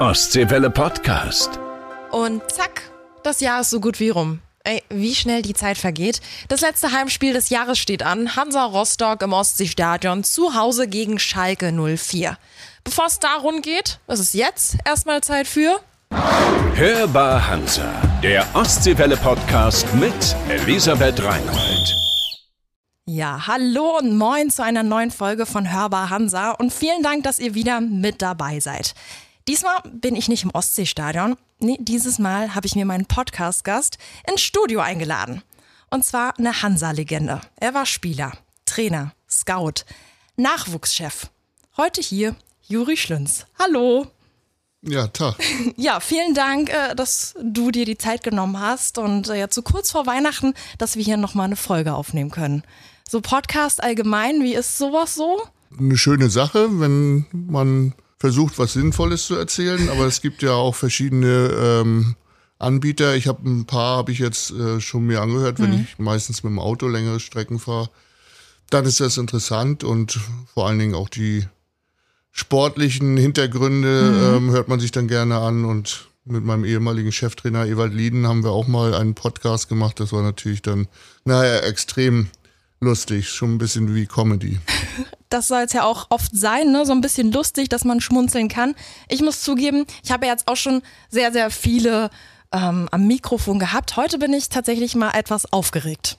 Ostseewelle Podcast. Und zack, das Jahr ist so gut wie rum. Ey, wie schnell die Zeit vergeht. Das letzte Heimspiel des Jahres steht an. Hansa Rostock im Ostseestadion zu Hause gegen Schalke 04. Bevor es darum geht, ist es jetzt erstmal Zeit für Hörbar Hansa, der Ostseewelle Podcast mit Elisabeth Reinhold. Ja, hallo und moin zu einer neuen Folge von Hörbar Hansa und vielen Dank, dass ihr wieder mit dabei seid. Diesmal bin ich nicht im Ostseestadion. Nee, dieses Mal habe ich mir meinen Podcast-Gast ins Studio eingeladen. Und zwar eine Hansa-Legende. Er war Spieler, Trainer, Scout, Nachwuchschef. Heute hier Juri Schlünz. Hallo. Ja, Tag. Ja, vielen Dank, äh, dass du dir die Zeit genommen hast und äh, jetzt so kurz vor Weihnachten, dass wir hier nochmal eine Folge aufnehmen können. So Podcast allgemein, wie ist sowas so? Eine schöne Sache, wenn man versucht, was Sinnvolles zu erzählen, aber es gibt ja auch verschiedene ähm, Anbieter. Ich habe ein paar, habe ich jetzt äh, schon mir angehört, wenn ich meistens mit dem Auto längere Strecken fahre. Dann ist das interessant und vor allen Dingen auch die sportlichen Hintergründe ähm, hört man sich dann gerne an und mit meinem ehemaligen Cheftrainer Ewald Lieden haben wir auch mal einen Podcast gemacht. Das war natürlich dann, naja, extrem lustig, schon ein bisschen wie Comedy. Das soll es ja auch oft sein, ne? so ein bisschen lustig, dass man schmunzeln kann. Ich muss zugeben, ich habe ja jetzt auch schon sehr, sehr viele ähm, am Mikrofon gehabt. Heute bin ich tatsächlich mal etwas aufgeregt.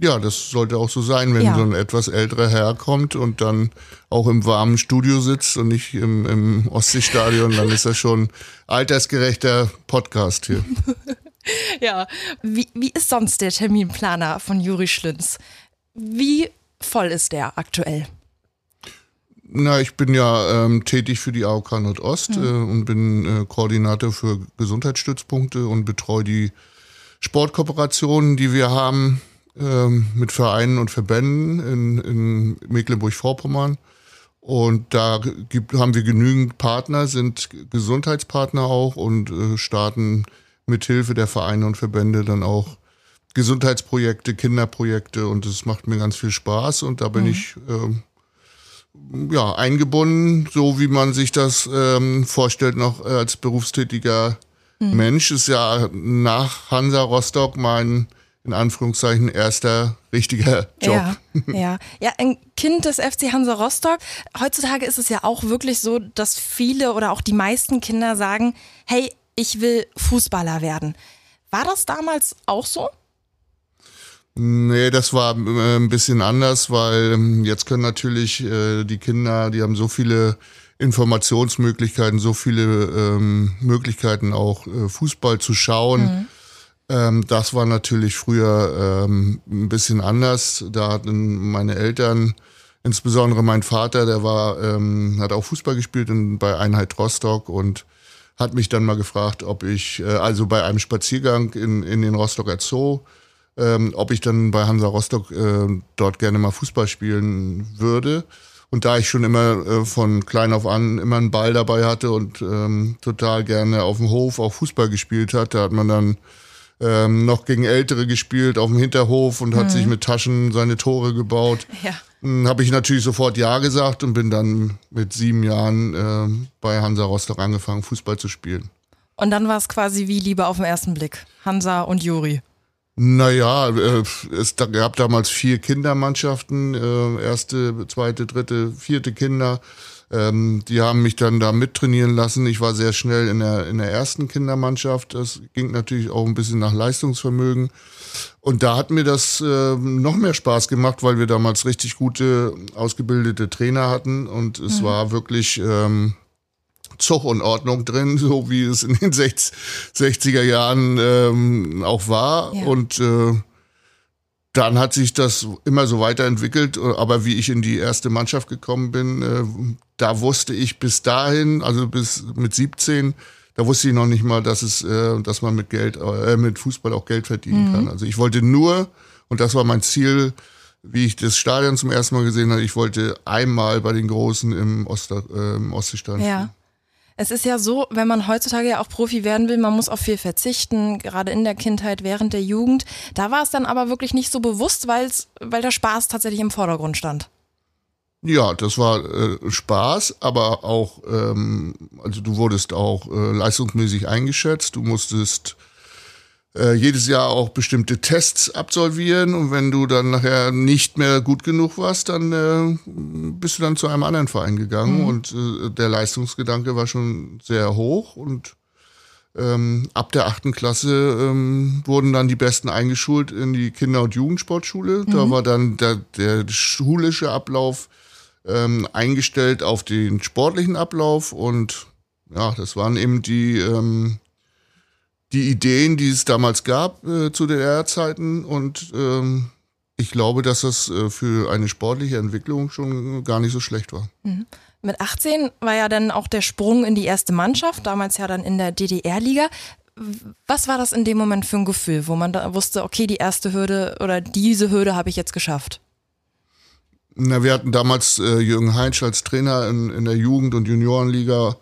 Ja, das sollte auch so sein, wenn Ja. so ein etwas älterer Herr kommt und dann auch im warmen Studio sitzt und nicht im, im Ostseestadion, dann ist das schon altersgerechter Podcast hier. Ja. Wie, wie ist sonst der Terminplaner von Juri Schlünz? Wie voll ist der aktuell? Na, ich bin ja ähm, tätig für die AOK Nordost äh, und bin äh, Koordinator für Gesundheitsstützpunkte und betreue die Sportkooperationen, die wir haben ähm, mit Vereinen und Verbänden in, in Mecklenburg-Vorpommern. Und da gibt, haben wir genügend Partner, sind Gesundheitspartner auch und äh, starten mit Hilfe der Vereine und Verbände dann auch Gesundheitsprojekte, Kinderprojekte und es macht mir ganz viel Spaß und da bin ich ähm, ja, eingebunden, so wie man sich das ähm, vorstellt, noch äh, als berufstätiger Mensch. Ist ja nach Hansa Rostock mein, in Anführungszeichen, erster richtiger Job. Ja, ja. Ja, ein Kind des FC Hansa Rostock. Heutzutage ist es ja auch wirklich so, dass viele oder auch die meisten Kinder sagen, hey, ich will Fußballer werden. War das damals auch so? Nee, das war äh, ein bisschen anders, weil ähm, jetzt können natürlich äh, die Kinder, die haben so viele Informationsmöglichkeiten, so viele ähm, Möglichkeiten auch äh, Fußball zu schauen. Ähm, das war natürlich früher ähm, ein bisschen anders. Da hatten meine Eltern, insbesondere mein Vater, der war, ähm, hat auch Fußball gespielt in, bei Einheit Rostock und hat mich dann mal gefragt, ob ich, äh, also bei einem Spaziergang in, in den Rostocker Zoo, ähm, ob ich dann bei Hansa Rostock äh, dort gerne mal Fußball spielen würde. Und da ich schon immer äh, von klein auf an immer einen Ball dabei hatte und ähm, total gerne auf dem Hof auch Fußball gespielt hat, da hat man dann ähm, noch gegen Ältere gespielt auf dem Hinterhof und hat sich mit Taschen seine Tore gebaut. Ja. Habe ich natürlich sofort Ja gesagt und bin dann mit sieben Jahren äh, bei Hansa Rostock angefangen, Fußball zu spielen. Und dann war es quasi wie Liebe auf den ersten Blick. Hansa und Juri. Naja, äh, es gab damals vier Kindermannschaften, äh, erste, zweite, dritte, vierte Kinder. Ähm, die haben mich dann da mittrainieren lassen. Ich war sehr schnell in der, in der ersten Kindermannschaft. Das ging natürlich auch ein bisschen nach Leistungsvermögen. Und da hat mir das äh, noch mehr Spaß gemacht, weil wir damals richtig gute, ausgebildete Trainer hatten. Und es war wirklich ähm, Zug und Ordnung drin, so wie es in den 60, 60er Jahren ähm, auch war. Ja. Und äh, dann hat sich das immer so weiterentwickelt. Aber wie ich in die erste Mannschaft gekommen bin, äh, da wusste ich bis dahin, also bis mit 17, da wusste ich noch nicht mal, dass es, äh, dass man mit Geld, äh, mit Fußball auch Geld verdienen kann. Also ich wollte nur, und das war mein Ziel, wie ich das Stadion zum ersten Mal gesehen habe, ich wollte einmal bei den Großen im, Oster, äh, im Ostseestadion. Ja. Es ist ja so, wenn man heutzutage ja auch Profi werden will, man muss auf viel verzichten, gerade in der Kindheit, während der Jugend. Da war es dann aber wirklich nicht so bewusst, weil's, weil der Spaß tatsächlich im Vordergrund stand. Ja, das war äh, Spaß, aber auch, ähm, also du wurdest auch äh, leistungsmäßig eingeschätzt. Du musstest äh, jedes Jahr auch bestimmte Tests absolvieren und wenn du dann nachher nicht mehr gut genug warst, dann äh, bist du dann zu einem anderen Verein gegangen mhm. und äh, der Leistungsgedanke war schon sehr hoch und ähm, ab der achten Klasse ähm, wurden dann die Besten eingeschult in die Kinder- und Jugendsportschule. Mhm. Da war dann der, der schulische Ablauf ähm, eingestellt auf den sportlichen Ablauf und ja, das waren eben die, ähm, die Ideen, die es damals gab äh, zu DDR-Zeiten und ähm, ich glaube, dass das äh, für eine sportliche Entwicklung schon gar nicht so schlecht war. Mhm. Mit 18 war ja dann auch der Sprung in die erste Mannschaft, damals ja dann in der DDR-Liga. Was war das in dem Moment für ein Gefühl, wo man da wusste, okay, die erste Hürde oder diese Hürde habe ich jetzt geschafft? Na, wir hatten damals äh, Jürgen Heinsch als Trainer in, in der Jugend- und Juniorenliga.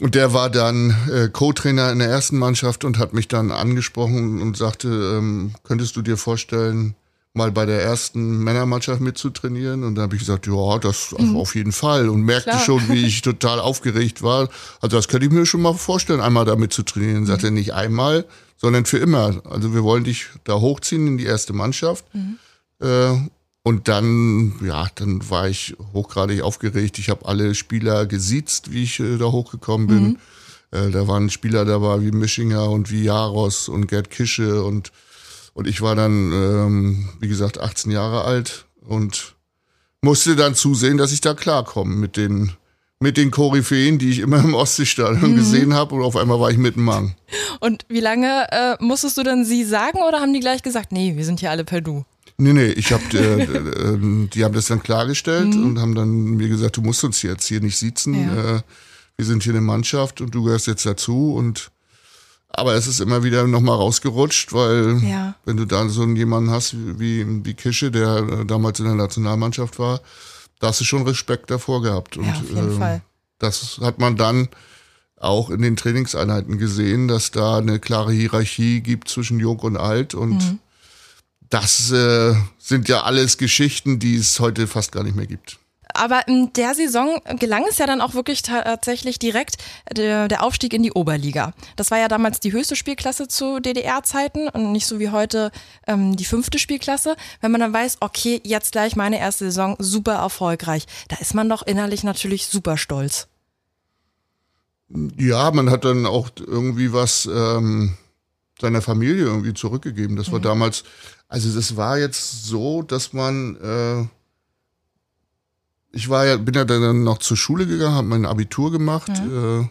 Und der war dann äh, Co-Trainer in der ersten Mannschaft und hat mich dann angesprochen und sagte, ähm, könntest du dir vorstellen, mal bei der ersten Männermannschaft mitzutrainieren. Und da habe ich gesagt, ja, das mhm. auf jeden Fall. Und merkte Klar. schon, wie ich total aufgeregt war. Also das könnte ich mir schon mal vorstellen, einmal damit zu trainieren. Mhm. Sagte nicht einmal, sondern für immer. Also wir wollen dich da hochziehen in die erste Mannschaft. Mhm. Äh, und dann, ja, dann war ich hochgradig aufgeregt. Ich habe alle Spieler gesiezt, wie ich äh, da hochgekommen bin. Mhm. Äh, da waren Spieler dabei wie Mischinger und wie Jaros und Gerd Kische und und ich war dann, ähm, wie gesagt, 18 Jahre alt und musste dann zusehen, dass ich da klarkomme mit den mit den Koryphäen, die ich immer im Ostseestadion mhm. gesehen habe und auf einmal war ich mit dem Mann. Und wie lange äh, musstest du dann sie sagen oder haben die gleich gesagt, nee, wir sind hier alle per Du? Nee, nee, ich hab, äh, äh, die haben das dann klargestellt mhm. und haben dann mir gesagt, du musst uns jetzt hier nicht sitzen. Ja. Äh, wir sind hier eine Mannschaft und du gehörst jetzt dazu und aber es ist immer wieder nochmal rausgerutscht, weil ja. wenn du da so jemanden hast wie, wie Kische, der äh, damals in der Nationalmannschaft war, da hast du schon Respekt davor gehabt. Und, ja, auf jeden äh, Fall. Das hat man dann auch in den Trainingseinheiten gesehen, dass da eine klare Hierarchie gibt zwischen Jung und Alt und mhm. Das äh, sind ja alles Geschichten, die es heute fast gar nicht mehr gibt. Aber in der Saison gelang es ja dann auch wirklich tatsächlich direkt der, der Aufstieg in die Oberliga. Das war ja damals die höchste Spielklasse zu DDR-Zeiten und nicht so wie heute ähm, die fünfte Spielklasse. Wenn man dann weiß, okay, jetzt gleich meine erste Saison super erfolgreich, da ist man doch innerlich natürlich super stolz. Ja, man hat dann auch irgendwie was ähm, seiner Familie irgendwie zurückgegeben. Das war mhm. damals, also das war jetzt so, dass man äh, ich war ja, bin ja dann noch zur Schule gegangen, habe mein Abitur gemacht. Mhm. Äh,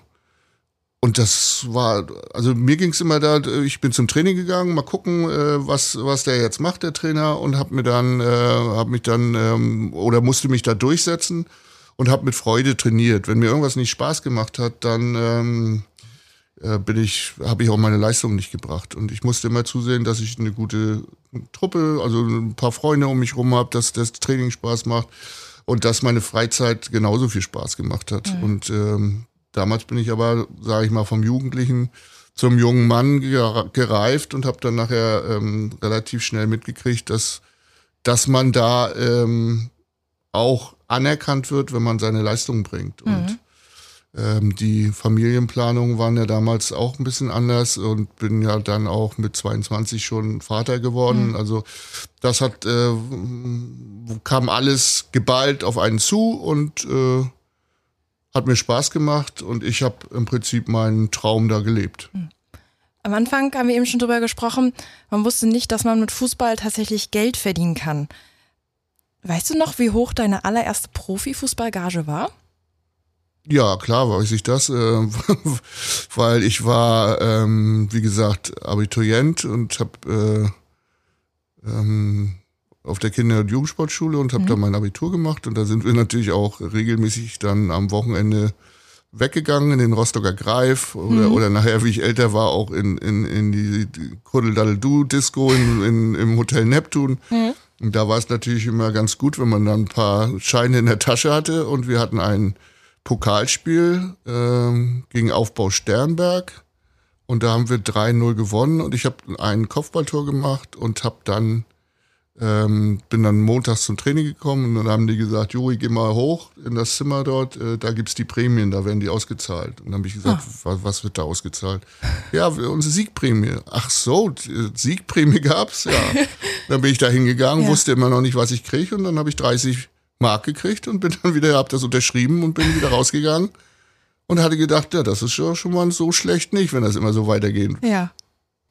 und das war, also mir ging es immer da, ich bin zum Training gegangen, mal gucken, äh, was, was der jetzt macht, der Trainer, und habe mir dann, äh, habe mich dann, ähm, oder musste mich da durchsetzen und habe mit Freude trainiert. Wenn mir irgendwas nicht Spaß gemacht hat, dann ähm, äh, bin ich, habe ich auch meine Leistung nicht gebracht. Und ich musste immer zusehen, dass ich eine gute Truppe, also ein paar Freunde um mich rum habe, dass das Training Spaß macht und dass meine Freizeit genauso viel Spaß gemacht hat. Mhm. Und ähm, damals bin ich aber, sage ich mal, vom Jugendlichen zum jungen Mann gereift und habe dann nachher ähm, relativ schnell mitgekriegt, dass, dass man da ähm, auch anerkannt wird, wenn man seine Leistungen bringt. Mhm. Und ähm, die Familienplanungen waren ja damals auch ein bisschen anders und bin ja dann auch mit 22 schon Vater geworden. Mhm. Also das hat äh, kam alles geballt auf einen zu und äh, hat mir Spaß gemacht und ich habe im Prinzip meinen Traum da gelebt. Mhm. Am Anfang haben wir eben schon drüber gesprochen, man wusste nicht, dass man mit Fußball tatsächlich Geld verdienen kann. Weißt du noch, wie hoch deine allererste Profifußballgage war? Ja, klar weiß ich das, äh, weil ich war, ähm, wie gesagt, Abiturient und habe äh, ähm, auf der Kinder- und Jugendsportschule und habe mhm. da mein Abitur gemacht und da sind wir natürlich auch regelmäßig dann am Wochenende weggegangen in den Rostocker Greif oder, mhm. oder nachher, wie ich älter war, auch in, in, in die Kuddeldaddeldu-Disco in, in, im Hotel Neptun. Mhm. Und da war es natürlich immer ganz gut, wenn man dann ein paar Scheine in der Tasche hatte und wir hatten einen Pokalspiel ähm, gegen Aufbau Sternberg und da haben wir 3-0 gewonnen und ich habe ein Kopfballtor gemacht und habe dann ähm, bin dann montags zum Training gekommen und dann haben die gesagt, Juri, geh mal hoch in das Zimmer dort, äh, da gibt's die Prämien, da werden die ausgezahlt. Und dann habe ich gesagt, Ah. was, was wird da ausgezahlt? Ja, unsere Siegprämie. Ach so, Siegprämie gab's? Ja. dann bin ich da hingegangen, Ja. wusste immer noch nicht, was ich kriege und dann habe ich 30 Mark gekriegt und bin dann wieder, hab das unterschrieben und bin wieder rausgegangen und hatte gedacht, ja, das ist schon, schon mal so schlecht nicht, wenn das immer so weitergeht. Ja.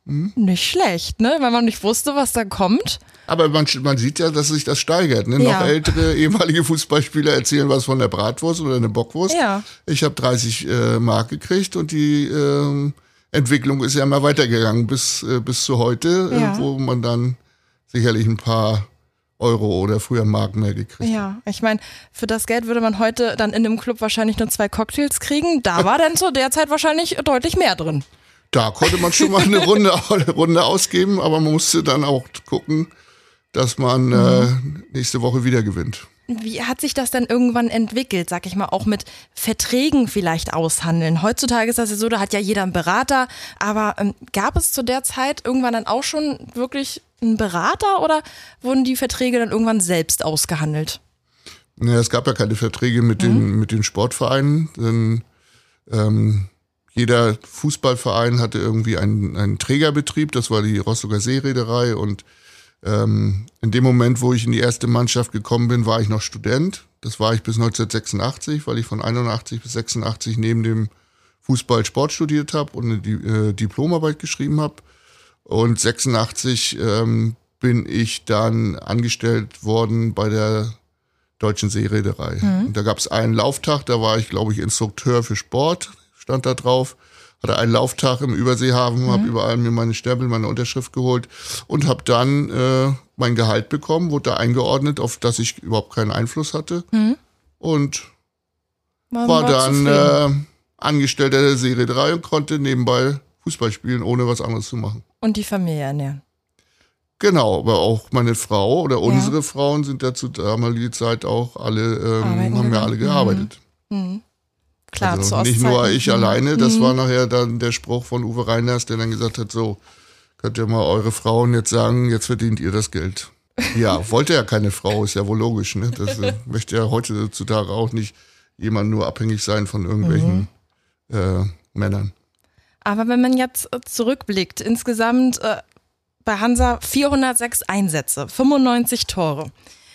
Hm? Nicht schlecht, ne? Weil man nicht wusste, was da kommt. Aber man, man sieht ja, dass sich das steigert. Ne? Ja. Noch ältere ehemalige Fußballspieler erzählen was von der Bratwurst oder der Bockwurst. Ja. Ich habe 30 äh, Mark gekriegt und die ähm, Entwicklung ist ja immer weitergegangen bis, äh, bis zu heute, Ja. äh, wo man dann sicherlich ein paar Euro oder früher Mark mehr gekriegt. Ja, ich meine, für das Geld würde man heute dann in dem Club wahrscheinlich nur zwei Cocktails kriegen. Da war dann zu der Zeit wahrscheinlich deutlich mehr drin. Da konnte man schon mal eine Runde, eine Runde ausgeben, aber man musste dann auch gucken, dass man äh, nächste Woche wieder gewinnt. Wie hat sich das denn irgendwann entwickelt, sag ich mal, auch mit Verträgen vielleicht aushandeln? Heutzutage ist das ja so, da hat ja jeder einen Berater, aber ähm, gab es zu der Zeit irgendwann dann auch schon wirklich einen Berater oder wurden die Verträge dann irgendwann selbst ausgehandelt? Ja, es gab ja keine Verträge mit, den, mit den Sportvereinen, denn ähm, jeder Fußballverein hatte irgendwie einen, einen Trägerbetrieb, das war die Rostocker Seereederei und ähm, in dem Moment, wo ich in die erste Mannschaft gekommen bin, war ich noch Student. Das war ich bis 1986, weil ich von 81 bis 86 neben dem Fußball Sport studiert habe und eine äh, Diplomarbeit geschrieben habe. Und 86 ähm, bin ich dann angestellt worden bei der Deutschen Seereederei. Und da gab es einen Lauftag, da war ich, glaube ich, Instrukteur für Sport, stand da drauf. Hatte einen Lauftag im Überseehafen, habe überall mir meine Stempel, meine Unterschrift geholt und habe dann äh, mein Gehalt bekommen, wurde da eingeordnet, auf das ich überhaupt keinen Einfluss hatte. Und Man war dann äh, Angestellter der Seereederei und konnte nebenbei Fußball spielen, ohne was anderes zu machen. Und die Familie ernähren. Genau, aber auch meine Frau oder unsere Frauen sind ja zu damaliger Zeit auch alle, ähm, haben ja alle gegangen. gearbeitet. Klar, also nicht nur ich Mhm. alleine, das war nachher dann der Spruch von Uwe Reiners, der dann gesagt hat, so, könnt ihr mal eure Frauen jetzt sagen, jetzt verdient ihr das Geld. Ja, wollte ja keine Frau, ist ja wohl logisch, ne? Das äh, möchte ja heutzutage auch nicht jemand nur abhängig sein von irgendwelchen Mhm. äh, Männern. Aber wenn man jetzt äh, zurückblickt, insgesamt äh, bei Hansa 406 Einsätze, 95 Tore.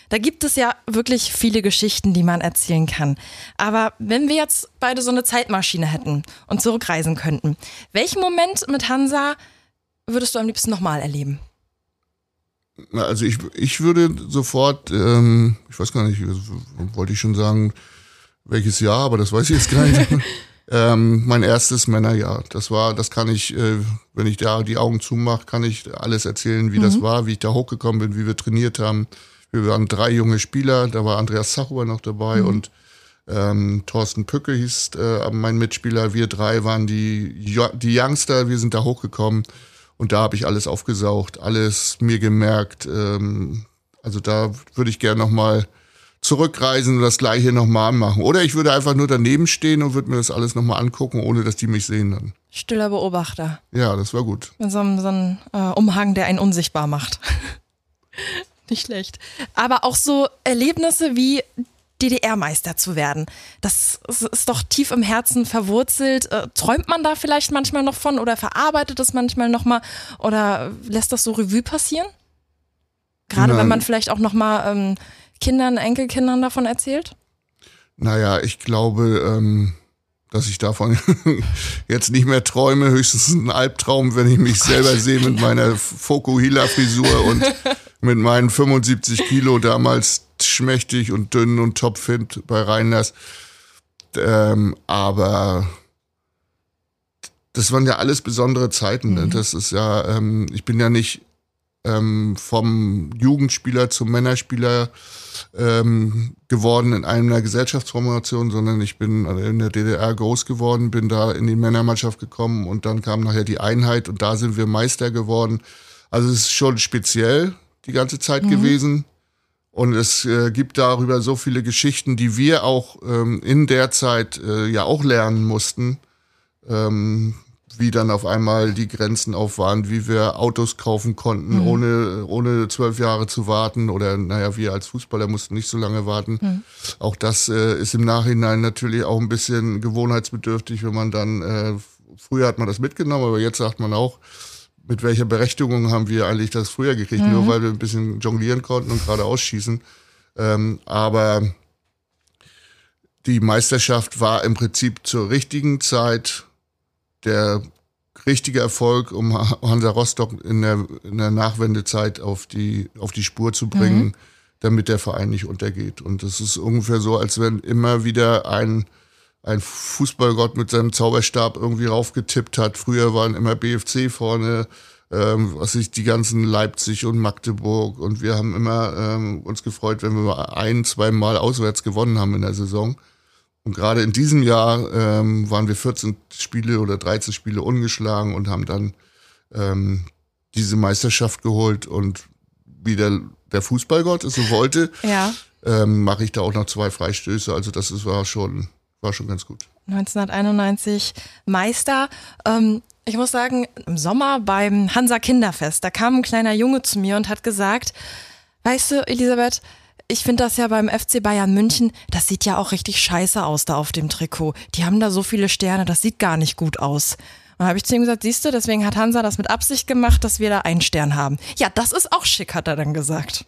Da gibt es ja wirklich viele Geschichten, die man erzählen kann. Aber wenn wir jetzt beide so eine Zeitmaschine hätten und zurückreisen könnten, welchen Moment mit Hansa würdest du am liebsten nochmal erleben? Also ich, ich würde sofort, ähm, ich weiß gar nicht, wollte ich schon sagen, welches Jahr, aber das weiß ich jetzt gar nicht. ähm, mein erstes Männerjahr. Das war, das kann ich, äh, wenn ich da die Augen zumache, kann ich alles erzählen, wie das war, wie ich da hochgekommen bin, wie wir trainiert haben. Wir waren drei junge Spieler, da war Andreas Zachuber noch dabei und ähm, Thorsten Pücke hieß äh, mein Mitspieler. Wir drei waren die, Jo- die Youngster, wir sind da hochgekommen und da habe ich alles aufgesaugt, alles mir gemerkt. Ähm, also da würde ich gerne nochmal zurückreisen und das gleiche nochmal machen. Oder ich würde einfach nur daneben stehen und würde mir das alles nochmal angucken, ohne dass die mich sehen dann. Stiller Beobachter. Ja, das war gut. Mit so einem, so einem äh, Umhang, der einen unsichtbar macht. Nicht schlecht. Aber auch so Erlebnisse wie DDR-Meister zu werden. Das ist- doch tief im Herzen verwurzelt. Äh, träumt man da vielleicht manchmal noch von oder verarbeitet es manchmal nochmal oder lässt das so Revue passieren? Gerade wenn Nein. man vielleicht auch nochmal ähm, Kindern, Enkelkindern davon erzählt? Naja, ich glaube, ähm, dass ich davon jetzt nicht mehr träume. Höchstens ein Albtraum, wenn ich mich selber sehe mit meiner Fokuhila-Frisur und mit meinen 75 Kilo damals schmächtig und dünn und topfit bei Reiners. Ähm, aber das waren ja alles besondere Zeiten. Ne? Das ist ja, ähm, ich bin ja nicht ähm, vom Jugendspieler zum Männerspieler ähm, geworden in einer Gesellschaftsformation, sondern ich bin in der DDR groß geworden, bin da in die Männermannschaft gekommen und dann kam nachher die Einheit und da sind wir Meister geworden. Also es ist schon speziell die ganze Zeit gewesen. Und es äh, gibt darüber so viele Geschichten, die wir auch ähm, in der Zeit äh, ja auch lernen mussten. Ähm, wie dann auf einmal die Grenzen auf waren, wie wir Autos kaufen konnten, mhm. ohne, ohne zwölf Jahre zu warten. Oder naja, wir als Fußballer mussten nicht so lange warten. Mhm. Auch das äh, ist im Nachhinein natürlich auch ein bisschen gewohnheitsbedürftig, wenn man dann, äh, früher hat man das mitgenommen, aber jetzt sagt man auch, mit welcher Berechtigung haben wir eigentlich das früher gekriegt, mhm. nur weil wir ein bisschen jonglieren konnten und gerade ausschießen. Ähm, aber die Meisterschaft war im Prinzip zur richtigen Zeit der richtige Erfolg, um Hansa Rostock in der, in der Nachwendezeit auf die, auf die Spur zu bringen, mhm. damit der Verein nicht untergeht. Und das ist ungefähr so, als wenn immer wieder ein, ein Fußballgott mit seinem Zauberstab irgendwie raufgetippt hat. Früher waren immer BFC vorne, ähm, was ich die ganzen Leipzig und Magdeburg und wir haben immer ähm, uns gefreut, wenn wir ein, zwei Mal auswärts gewonnen haben in der Saison. Und gerade in diesem Jahr ähm, waren wir 14 Spiele oder 13 Spiele ungeschlagen und haben dann ähm, diese Meisterschaft geholt. Und wie der, der Fußballgott es so wollte, ja. ähm, mache ich da auch noch zwei Freistöße. Also das ist, war, schon, war schon ganz gut. 1991 Meister. Ähm, ich muss sagen, im Sommer beim Hansa Kinderfest, da kam ein kleiner Junge zu mir und hat gesagt, weißt du, Elisabeth, ich finde das ja beim FC Bayern München, das sieht ja auch richtig scheiße aus da auf dem Trikot. Die haben da so viele Sterne, das sieht gar nicht gut aus. Und habe ich zu ihm gesagt, siehst du, deswegen hat Hansa das mit Absicht gemacht, dass wir da einen Stern haben. Ja, das ist auch schick, hat er dann gesagt.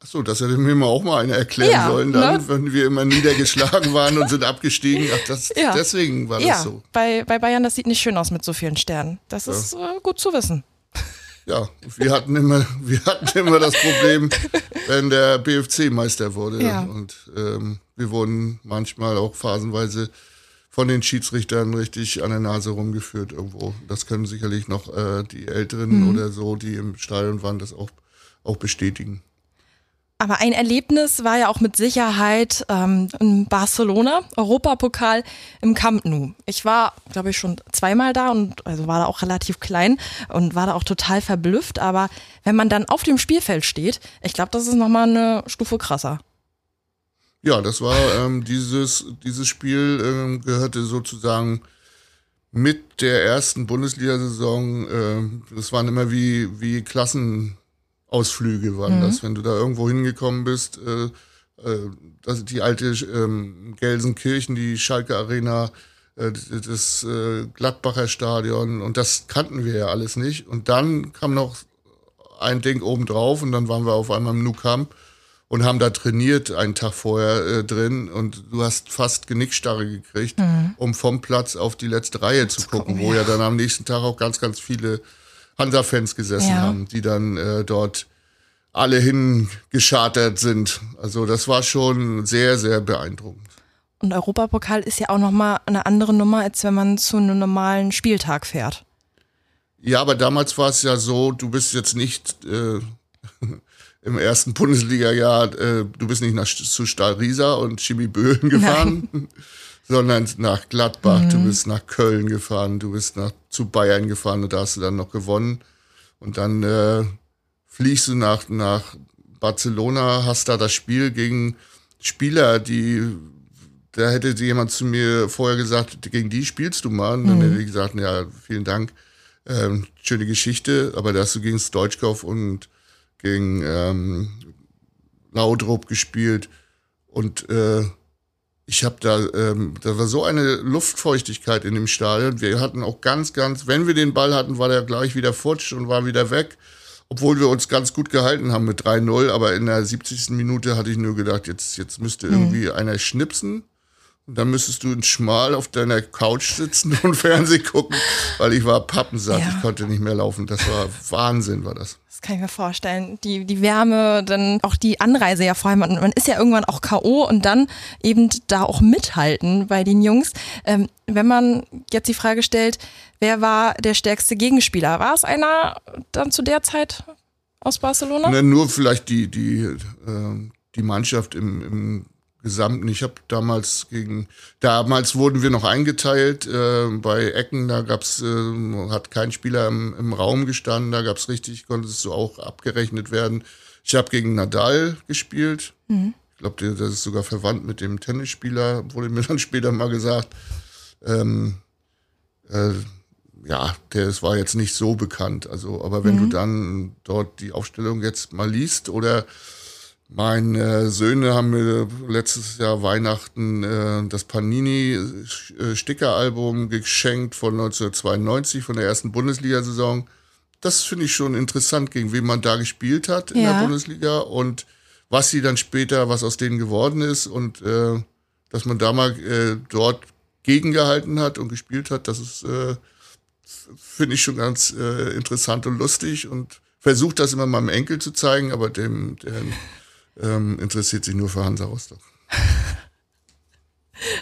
Achso, das hätte mir mal auch mal einer erklären ja, sollen, dann, ne? wenn wir immer niedergeschlagen waren und sind abgestiegen. Ach, das, ja. deswegen war das ja, so. Bei, bei Bayern, das sieht nicht schön aus mit so vielen Sternen. Das ist äh, gut zu wissen. Ja, wir hatten immer, wir hatten immer das Problem, wenn der BFC Meister wurde. Ja. Und ähm, wir wurden manchmal auch phasenweise von den Schiedsrichtern richtig an der Nase rumgeführt irgendwo. Das können sicherlich noch äh, die Älteren mhm. oder so, die im Stadion waren, das auch, auch bestätigen. Aber ein Erlebnis war ja auch mit Sicherheit ähm, in Barcelona, Europapokal im Camp Nou. Ich war, glaube ich, schon zweimal da und also war da auch relativ klein und war da auch total verblüfft. Aber wenn man dann auf dem Spielfeld steht, ich glaube, das ist nochmal eine Stufe krasser. Ja, das war ähm, dieses, dieses Spiel ähm, gehörte sozusagen mit der ersten Bundesliga-Saison. Äh, das waren immer wie, wie Klassen. Ausflüge waren mhm. das, wenn du da irgendwo hingekommen bist. Äh, äh, das, die alte ähm, Gelsenkirchen, die Schalke Arena, äh, das äh, Gladbacher Stadion und das kannten wir ja alles nicht. Und dann kam noch ein Ding obendrauf und dann waren wir auf einmal im Nou Camp und haben da trainiert einen Tag vorher äh, drin und du hast fast Genickstarre gekriegt, mhm. um vom Platz auf die letzte Reihe zu gucken, wo ja dann am nächsten Tag auch ganz, ganz viele Hansa-Fans gesessen ja. haben, die dann äh, dort alle hingeschartert sind. Also das war schon sehr, sehr beeindruckend. Und Europapokal ist ja auch nochmal eine andere Nummer, als wenn man zu einem normalen Spieltag fährt. Ja, aber damals war es ja so, du bist jetzt nicht äh, im ersten Bundesliga-Jahr, äh, du bist nicht nach, zu Stahl Riesa und Chemie Böhlen gefahren, sondern nach Gladbach, mhm. du bist nach Köln gefahren, du bist nach, zu Bayern gefahren und da hast du dann noch gewonnen. Und dann äh, fliegst du nach, nach Barcelona, hast da das Spiel gegen Spieler, die, da hätte jemand zu mir vorher gesagt, gegen die spielst du mal. Und dann mhm. hätte ich gesagt, ja, vielen Dank, ähm, schöne Geschichte, aber da hast du gegen Stoichkov und gegen ähm, Laudrup gespielt und äh, ich habe da, ähm, da war so eine Luftfeuchtigkeit in dem Stadion. Wir hatten auch ganz, ganz, wenn wir den Ball hatten, war der gleich wieder futsch und war wieder weg. Obwohl wir uns ganz gut gehalten haben mit 3-0, aber in der 70. Minute hatte ich nur gedacht, jetzt, jetzt müsste mhm. irgendwie mhm. einer schnipsen. Und dann müsstest du in Schmal auf deiner Couch sitzen und Fernsehen gucken, weil ich war pappensatt. Ja. Ich konnte nicht mehr laufen. Das war Wahnsinn, war das. Das kann ich mir vorstellen. Die, die Wärme, dann auch die Anreise ja vor allem. Man ist ja irgendwann auch K.O. und dann eben da auch mithalten bei den Jungs. Ähm, wenn man jetzt die Frage stellt, wer war der stärkste Gegenspieler? War es einer dann zu der Zeit aus Barcelona? Ne, nur vielleicht die, die, äh, die Mannschaft im, im Gesamten. Ich habe damals gegen, damals wurden wir noch eingeteilt äh, bei Ecken, da gab's, äh, hat kein Spieler im, im Raum gestanden, da gab's richtig, konnte es so auch abgerechnet werden. Ich habe gegen Nadal gespielt. Mhm. Ich glaube, das ist sogar verwandt mit dem Tennisspieler, wurde mir dann später mal gesagt. Ähm, äh, ja, der war jetzt nicht so bekannt. Also, aber wenn mhm. du dann dort die Aufstellung jetzt mal liest oder meine Söhne haben mir letztes Jahr Weihnachten äh, das Panini-Stickeralbum geschenkt von 1992, von der ersten Bundesliga-Saison. Das finde ich schon interessant, gegen wen man da gespielt hat in ja. der Bundesliga und was sie dann später, was aus denen geworden ist und äh, dass man da mal äh, dort gegengehalten hat und gespielt hat, das ist, äh, finde ich schon ganz äh, interessant und lustig und versucht das immer meinem Enkel zu zeigen, aber dem, der ähm, interessiert sich nur für Hansa Rostock.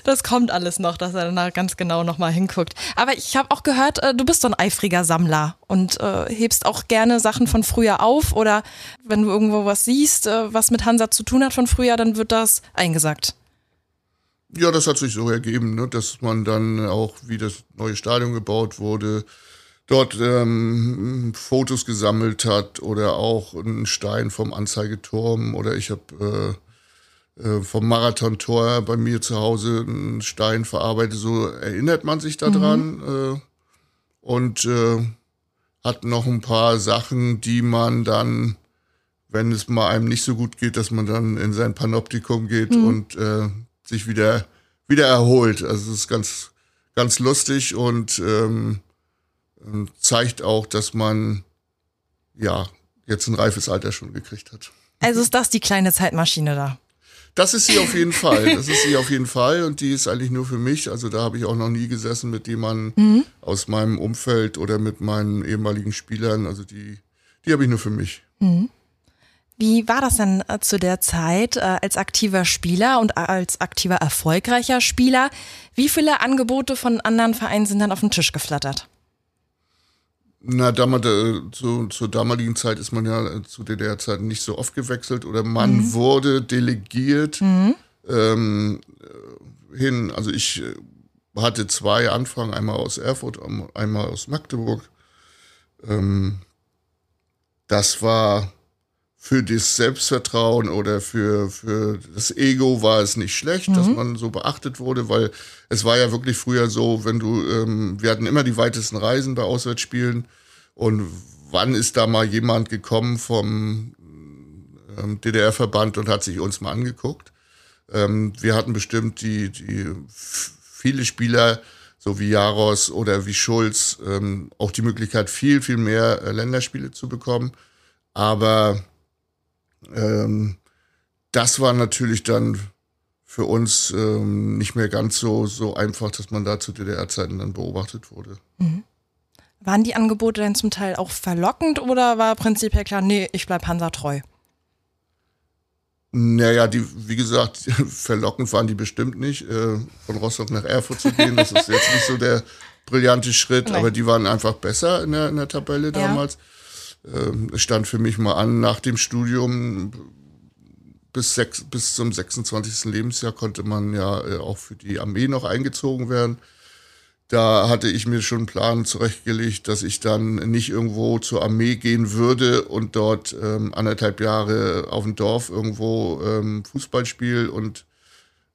Das kommt alles noch, dass er da ganz genau nochmal hinguckt. Aber ich habe auch gehört, äh, du bist so ein eifriger Sammler und äh, hebst auch gerne Sachen von früher auf oder wenn du irgendwo was siehst, äh, was mit Hansa zu tun hat von früher, dann wird das eingesagt. Ja, das hat sich so ergeben, ne, dass man dann auch, wie das neue Stadion gebaut wurde, dort ähm, Fotos gesammelt hat oder auch einen Stein vom Anzeigeturm oder ich habe äh, äh, vom Marathontor bei mir zu Hause einen Stein verarbeitet. So erinnert man sich daran mhm. äh, und äh, hat noch ein paar Sachen, die man dann, wenn es mal einem nicht so gut geht, dass man dann in sein Panoptikum geht mhm. und äh, sich wieder, wieder erholt. Also es ist ganz, ganz lustig und ähm, zeigt auch, dass man ja jetzt ein reifes Alter schon gekriegt hat. Also ist das die kleine Zeitmaschine da? Das ist sie auf jeden Fall. Das ist sie auf jeden Fall und die ist eigentlich nur für mich. Also da habe ich auch noch nie gesessen mit jemandem mhm. aus meinem Umfeld oder mit meinen ehemaligen Spielern. Also die, die habe ich nur für mich. Mhm. Wie war das denn äh, zu der Zeit äh, als aktiver Spieler und als aktiver erfolgreicher Spieler? Wie viele Angebote von anderen Vereinen sind dann auf den Tisch geflattert? Na, damals, äh, zu, zur damaligen Zeit ist man ja zu DDR-Zeiten nicht so oft gewechselt oder man mhm. wurde delegiert mhm. ähm, hin. Also ich hatte zwei Anfragen, einmal aus Erfurt, einmal aus Magdeburg. Ähm, das war für das Selbstvertrauen oder für, für das Ego war es nicht schlecht, mhm. dass man so beachtet wurde, weil es war ja wirklich früher so, wenn du, ähm, wir hatten immer die weitesten Reisen bei Auswärtsspielen und wann ist da mal jemand gekommen vom ähm, DDR-Verband und hat sich uns mal angeguckt? Ähm, wir hatten bestimmt die, die viele Spieler, so wie Jaros oder wie Schulz, ähm, auch die Möglichkeit, viel, viel mehr äh, Länderspiele zu bekommen. Aber ähm, das war natürlich dann für uns ähm, nicht mehr ganz so, so einfach, dass man da zu DDR-Zeiten dann beobachtet wurde. Mhm. Waren die Angebote denn zum Teil auch verlockend oder war prinzipiell klar, nee, ich bleib Hansa treu? Naja, die, wie gesagt, verlockend waren die bestimmt nicht. Äh, von Rostock nach Erfurt zu gehen, das ist jetzt nicht so der brillante Schritt, Nein. aber die waren einfach besser in der, in der Tabelle damals. Ja. Ähm, es stand für mich mal an, nach dem Studium bis, sechs, bis zum 26. Lebensjahr konnte man ja äh, auch für die Armee noch eingezogen werden. Da hatte ich mir schon einen Plan zurechtgelegt, dass ich dann nicht irgendwo zur Armee gehen würde und dort ähm, anderthalb Jahre auf dem Dorf irgendwo ähm, Fußball spiele und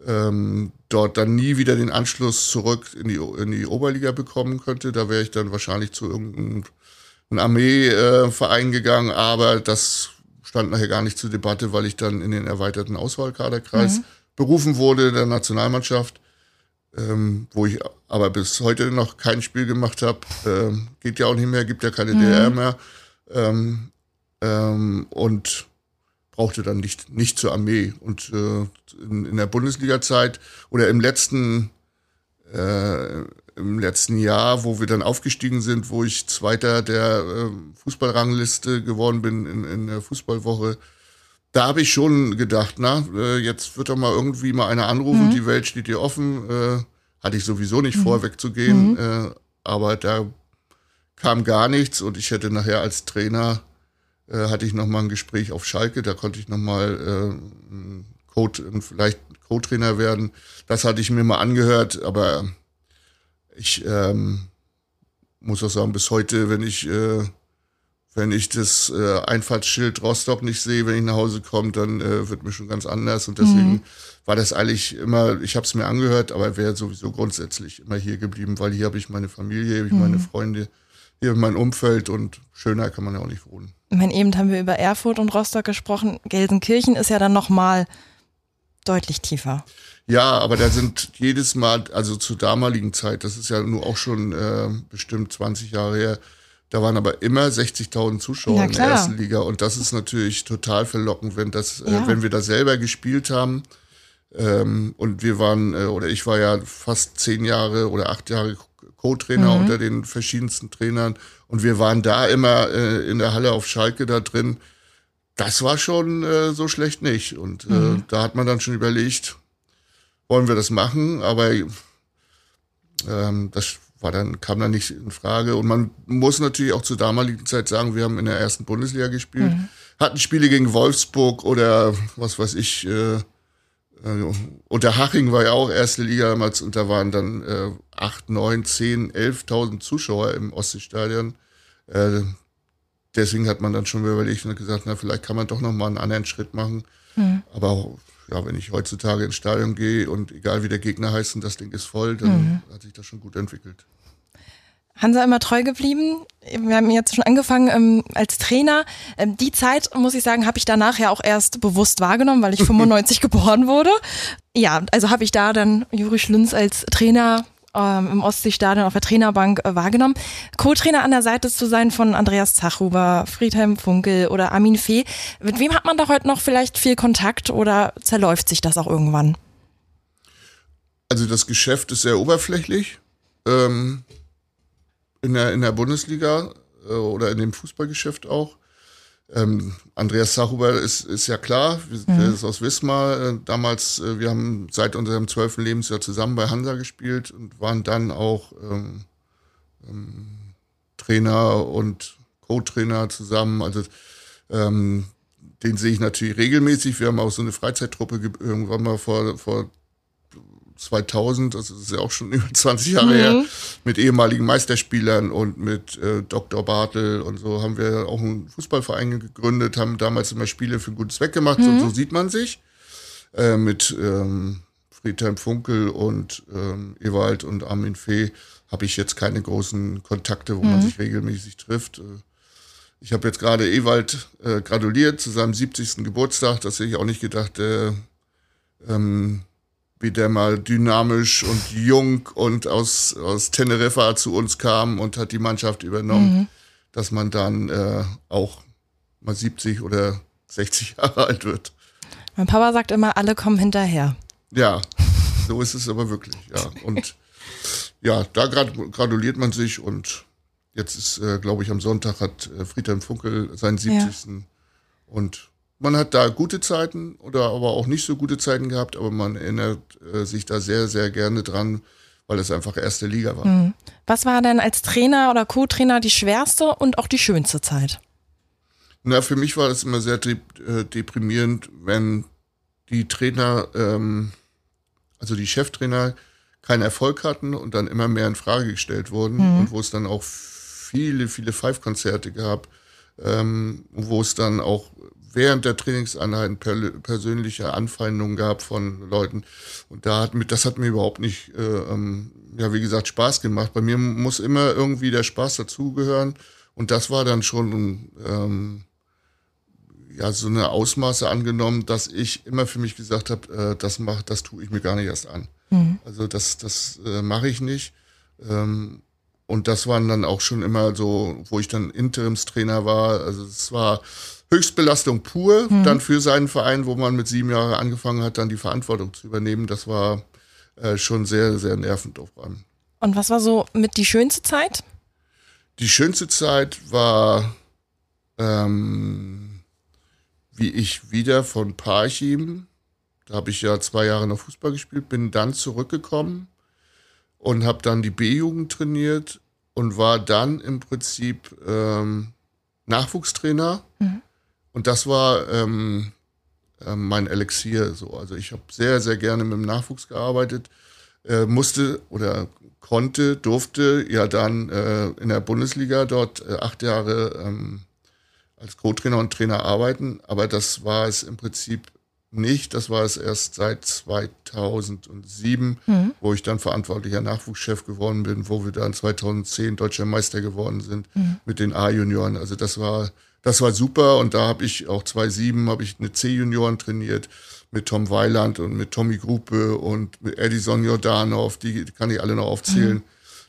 ähm, dort dann nie wieder den Anschluss zurück in die, in die Oberliga bekommen könnte. Da wäre ich dann wahrscheinlich zu irgendeinem einen Armeeverein gegangen, aber das stand nachher gar nicht zur Debatte, weil ich dann in den erweiterten Auswahlkaderkreis mhm. berufen wurde der Nationalmannschaft, ähm, wo ich aber bis heute noch kein Spiel gemacht habe. Ähm, geht ja auch nicht mehr, gibt ja keine mhm. DR mehr. Ähm, ähm, und brauchte dann nicht, nicht zur Armee. Und äh, in, in der Bundesliga-Zeit oder im letzten äh, im letzten Jahr, wo wir dann aufgestiegen sind, wo ich Zweiter der äh, Fußballrangliste geworden bin in, in der Fußballwoche, da habe ich schon gedacht, na, äh, jetzt wird doch mal irgendwie mal einer anrufen, mhm. die Welt steht dir offen. Äh, hatte ich sowieso nicht mhm. vor, wegzugehen, mhm. äh, aber da kam gar nichts und ich hätte nachher als Trainer, äh, hatte ich nochmal ein Gespräch auf Schalke, da konnte ich nochmal äh, Code, vielleicht Co-Trainer werden. Das hatte ich mir mal angehört, aber ich ähm, muss auch sagen, bis heute, wenn ich, äh, wenn ich das äh, Einfahrtsschild Rostock nicht sehe, wenn ich nach Hause komme, dann äh, wird mir schon ganz anders. Und deswegen mhm. war das eigentlich immer, ich habe es mir angehört, aber wäre sowieso grundsätzlich immer hier geblieben, weil hier habe ich meine Familie, hier habe ich mhm. meine Freunde, hier mein Umfeld und schöner kann man ja auch nicht wohnen. Ich meine, eben haben wir über Erfurt und Rostock gesprochen. Gelsenkirchen ist ja dann nochmal deutlich tiefer. Ja, aber da sind jedes Mal, also zur damaligen Zeit, das ist ja nur auch schon äh, bestimmt 20 Jahre her, da waren aber immer 60.000 Zuschauer in der ersten Liga und das ist natürlich total verlockend, wenn das, äh, ja. äh, wenn wir da selber gespielt haben. Ähm, und wir waren, äh, oder ich war ja fast zehn Jahre oder acht Jahre Co-Trainer mhm. unter den verschiedensten Trainern und wir waren da immer äh, in der Halle auf Schalke da drin. Das war schon äh, so schlecht nicht. Und äh, mhm. da hat man dann schon überlegt, wollen wir das machen? Aber ähm, das war dann, kam dann nicht in Frage. Und man muss natürlich auch zur damaligen Zeit sagen, wir haben in der ersten Bundesliga gespielt, mhm. hatten Spiele gegen Wolfsburg oder was weiß ich, äh, äh, unter Haching war ja auch erste Liga damals und da waren dann äh, 8, 9, 10, 11.000 Zuschauer im Ostseestadion. Äh, deswegen hat man dann schon überlegt und gesagt, na, vielleicht kann man doch noch mal einen anderen Schritt machen. Mhm. Aber auch, ja, wenn ich heutzutage ins Stadion gehe und egal wie der Gegner heißt und das Ding ist voll, dann mhm. hat sich das schon gut entwickelt. Hansa immer treu geblieben. Wir haben jetzt schon angefangen ähm, als Trainer. Ähm, die Zeit, muss ich sagen, habe ich danach ja auch erst bewusst wahrgenommen, weil ich 95 geboren wurde. Ja, also habe ich da dann Juri Schlünz als Trainer ähm, im Ostseestadion auf der Trainerbank äh, wahrgenommen. Co-Trainer an der Seite zu sein von Andreas Zachhuber, Friedhelm Funkel oder Armin Fee. Mit wem hat man da heute noch vielleicht viel Kontakt oder zerläuft sich das auch irgendwann? Also das Geschäft ist sehr oberflächlich. Ähm, in, der, in der Bundesliga äh, oder in dem Fußballgeschäft auch. Ähm, Andreas Sachuber ist, ist ja klar, mhm. der ist aus Wismar. Äh, damals, äh, wir haben seit unserem zwölften Lebensjahr zusammen bei Hansa gespielt und waren dann auch ähm, ähm, Trainer und Co-Trainer zusammen. Also ähm, den sehe ich natürlich regelmäßig. Wir haben auch so eine Freizeittruppe irgendwann mal vor, vor 2000, also das ist ja auch schon über 20 Jahre mhm. her, mit ehemaligen Meisterspielern und mit äh, Dr. Bartel und so haben wir auch einen Fußballverein gegründet, haben damals immer Spiele für einen guten Zweck gemacht, mhm. so, so sieht man sich. Äh, mit ähm, Friedhelm Funkel und ähm, Ewald und Armin Fee habe ich jetzt keine großen Kontakte, wo mhm. man sich regelmäßig trifft. Äh, ich habe jetzt gerade Ewald äh, gratuliert zu seinem 70. Geburtstag. Das hätte ich auch nicht gedacht. Äh, ähm, wie der mal dynamisch und jung und aus, aus Teneriffa zu uns kam und hat die Mannschaft übernommen, mhm. dass man dann äh, auch mal 70 oder 60 Jahre alt wird. Mein Papa sagt immer, alle kommen hinterher. Ja, so ist es aber wirklich, ja. Und ja, da gratuliert man sich und jetzt ist, äh, glaube ich, am Sonntag hat äh, Friedhelm Funkel seinen 70. Ja. Und man hat da gute Zeiten oder aber auch nicht so gute Zeiten gehabt, aber man erinnert äh, sich da sehr, sehr gerne dran, weil es einfach erste Liga war. Mhm. Was war denn als Trainer oder Co-Trainer die schwerste und auch die schönste Zeit? Na, für mich war das immer sehr de äh, deprimierend, wenn die Trainer, ähm, also die Cheftrainer, keinen Erfolg hatten und dann immer mehr in Frage gestellt wurden mhm. und wo es dann auch viele, viele Five-Konzerte gab, ähm, wo es dann auch während der Trainingseinheiten per, persönliche Anfeindungen gab von Leuten. Und da hat mir, das hat mir überhaupt nicht, äh, ähm, ja, wie gesagt, Spaß gemacht. Bei mir muss immer irgendwie der Spaß dazugehören. Und das war dann schon, ähm, ja, so eine Ausmaße angenommen, dass ich immer für mich gesagt habe, äh, das mach, das tue ich mir gar nicht erst an. Mhm. Also das, das äh, mache ich nicht. Ähm, und das waren dann auch schon immer so, wo ich dann Interimstrainer war. Also es war Höchstbelastung pur, mhm. dann für seinen Verein, wo man mit sieben Jahren angefangen hat, dann die Verantwortung zu übernehmen. Das war äh, schon sehr, sehr nervend auf einem. Und was war so mit die schönste Zeit? Die schönste Zeit war, ähm, wie ich wieder von Parchim, da habe ich ja zwei Jahre noch Fußball gespielt, bin dann zurückgekommen und habe dann die B-Jugend trainiert und war dann im Prinzip ähm, Nachwuchstrainer. Und das war ähm, äh, mein Elixier. So. Also ich habe sehr, sehr gerne mit dem Nachwuchs gearbeitet, äh, musste oder konnte, durfte ja dann äh, in der Bundesliga dort äh, acht Jahre ähm, als Co-Trainer und Trainer arbeiten, aber das war es im Prinzip nicht. Das war es erst seit 2007, mhm. wo ich dann verantwortlicher Nachwuchschef geworden bin, wo wir dann 2010 deutscher Meister geworden sind mhm. mit den A-Junioren. Also das war, das war super und da habe ich auch 2007 habe ich eine C-Junioren trainiert mit Tom Weiland und mit Tommy Gruppe und mit Edison Jordanov, die, kann ich alle noch aufzählen. Mhm.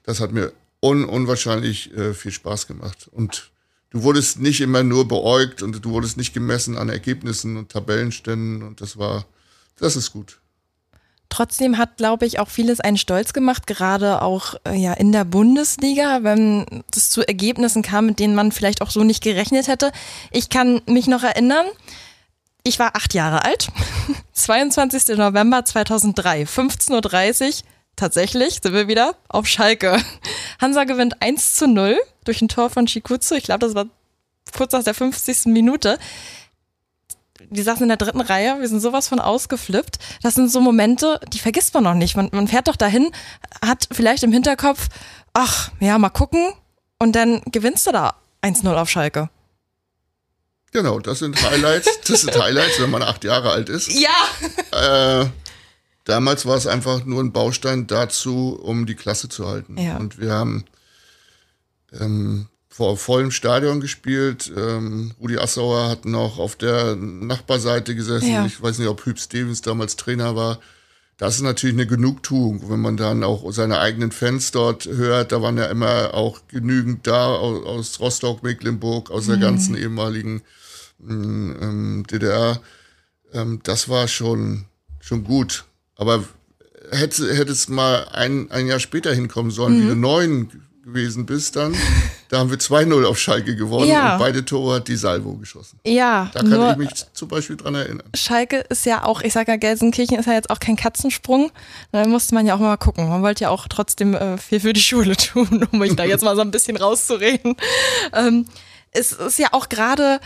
Das hat mir un unwahrscheinlich äh, viel Spaß gemacht und du wurdest nicht immer nur beäugt und du wurdest nicht gemessen an Ergebnissen und Tabellenständen und das war, das ist gut. Trotzdem hat, glaube ich, auch vieles einen stolz gemacht, gerade auch äh, ja in der Bundesliga, wenn es zu Ergebnissen kam, mit denen man vielleicht auch so nicht gerechnet hätte. Ich kann mich noch erinnern, ich war acht Jahre alt, 22. November 2003, 15.30 Uhr, tatsächlich sind wir wieder auf Schalke. Hansa gewinnt 1 zu 0 durch ein Tor von Shikutsu. Ich glaube, das war kurz nach der 50. Minute. Die saßen in der dritten Reihe, wir sind sowas von ausgeflippt. Das sind so Momente, die vergisst man noch nicht. Man, man fährt doch dahin, hat vielleicht im Hinterkopf, ach, ja, mal gucken. Und dann gewinnst du da 1-0 auf Schalke. Genau, das sind Highlights. Das sind Highlights, wenn man acht Jahre alt ist. Ja. Äh, damals war es einfach nur ein Baustein dazu, um die Klasse zu halten. Ja. Und wir haben ähm, vor vollem Stadion gespielt. Ähm, Rudi Assauer hat noch auf der Nachbarseite gesessen. Ja. Ich weiß nicht, ob Hüb Stevens damals Trainer war. Das ist natürlich eine Genugtuung, wenn man dann auch seine eigenen Fans dort hört. Da waren ja immer auch genügend da aus, Rostock, Mecklenburg, aus der Mhm. ganzen ehemaligen mm, ähm, DDR. Ähm, das war schon, schon gut. Aber hätte, hätte es mal ein, ein Jahr später hinkommen sollen, Mhm. wie du neun gewesen bist dann, da haben wir 2-0 auf Schalke gewonnen Ja. und beide Tore hat die Salvo geschossen. Ja, Da kann nur ich mich zum Beispiel dran erinnern. Schalke ist ja auch, ich sage ja, Gelsenkirchen ist ja jetzt auch kein Katzensprung. Da musste man ja auch mal gucken. Man wollte ja auch trotzdem äh, viel für die Schule tun, um mich da jetzt mal so ein bisschen rauszureden. Ähm, es ist ja auch gerade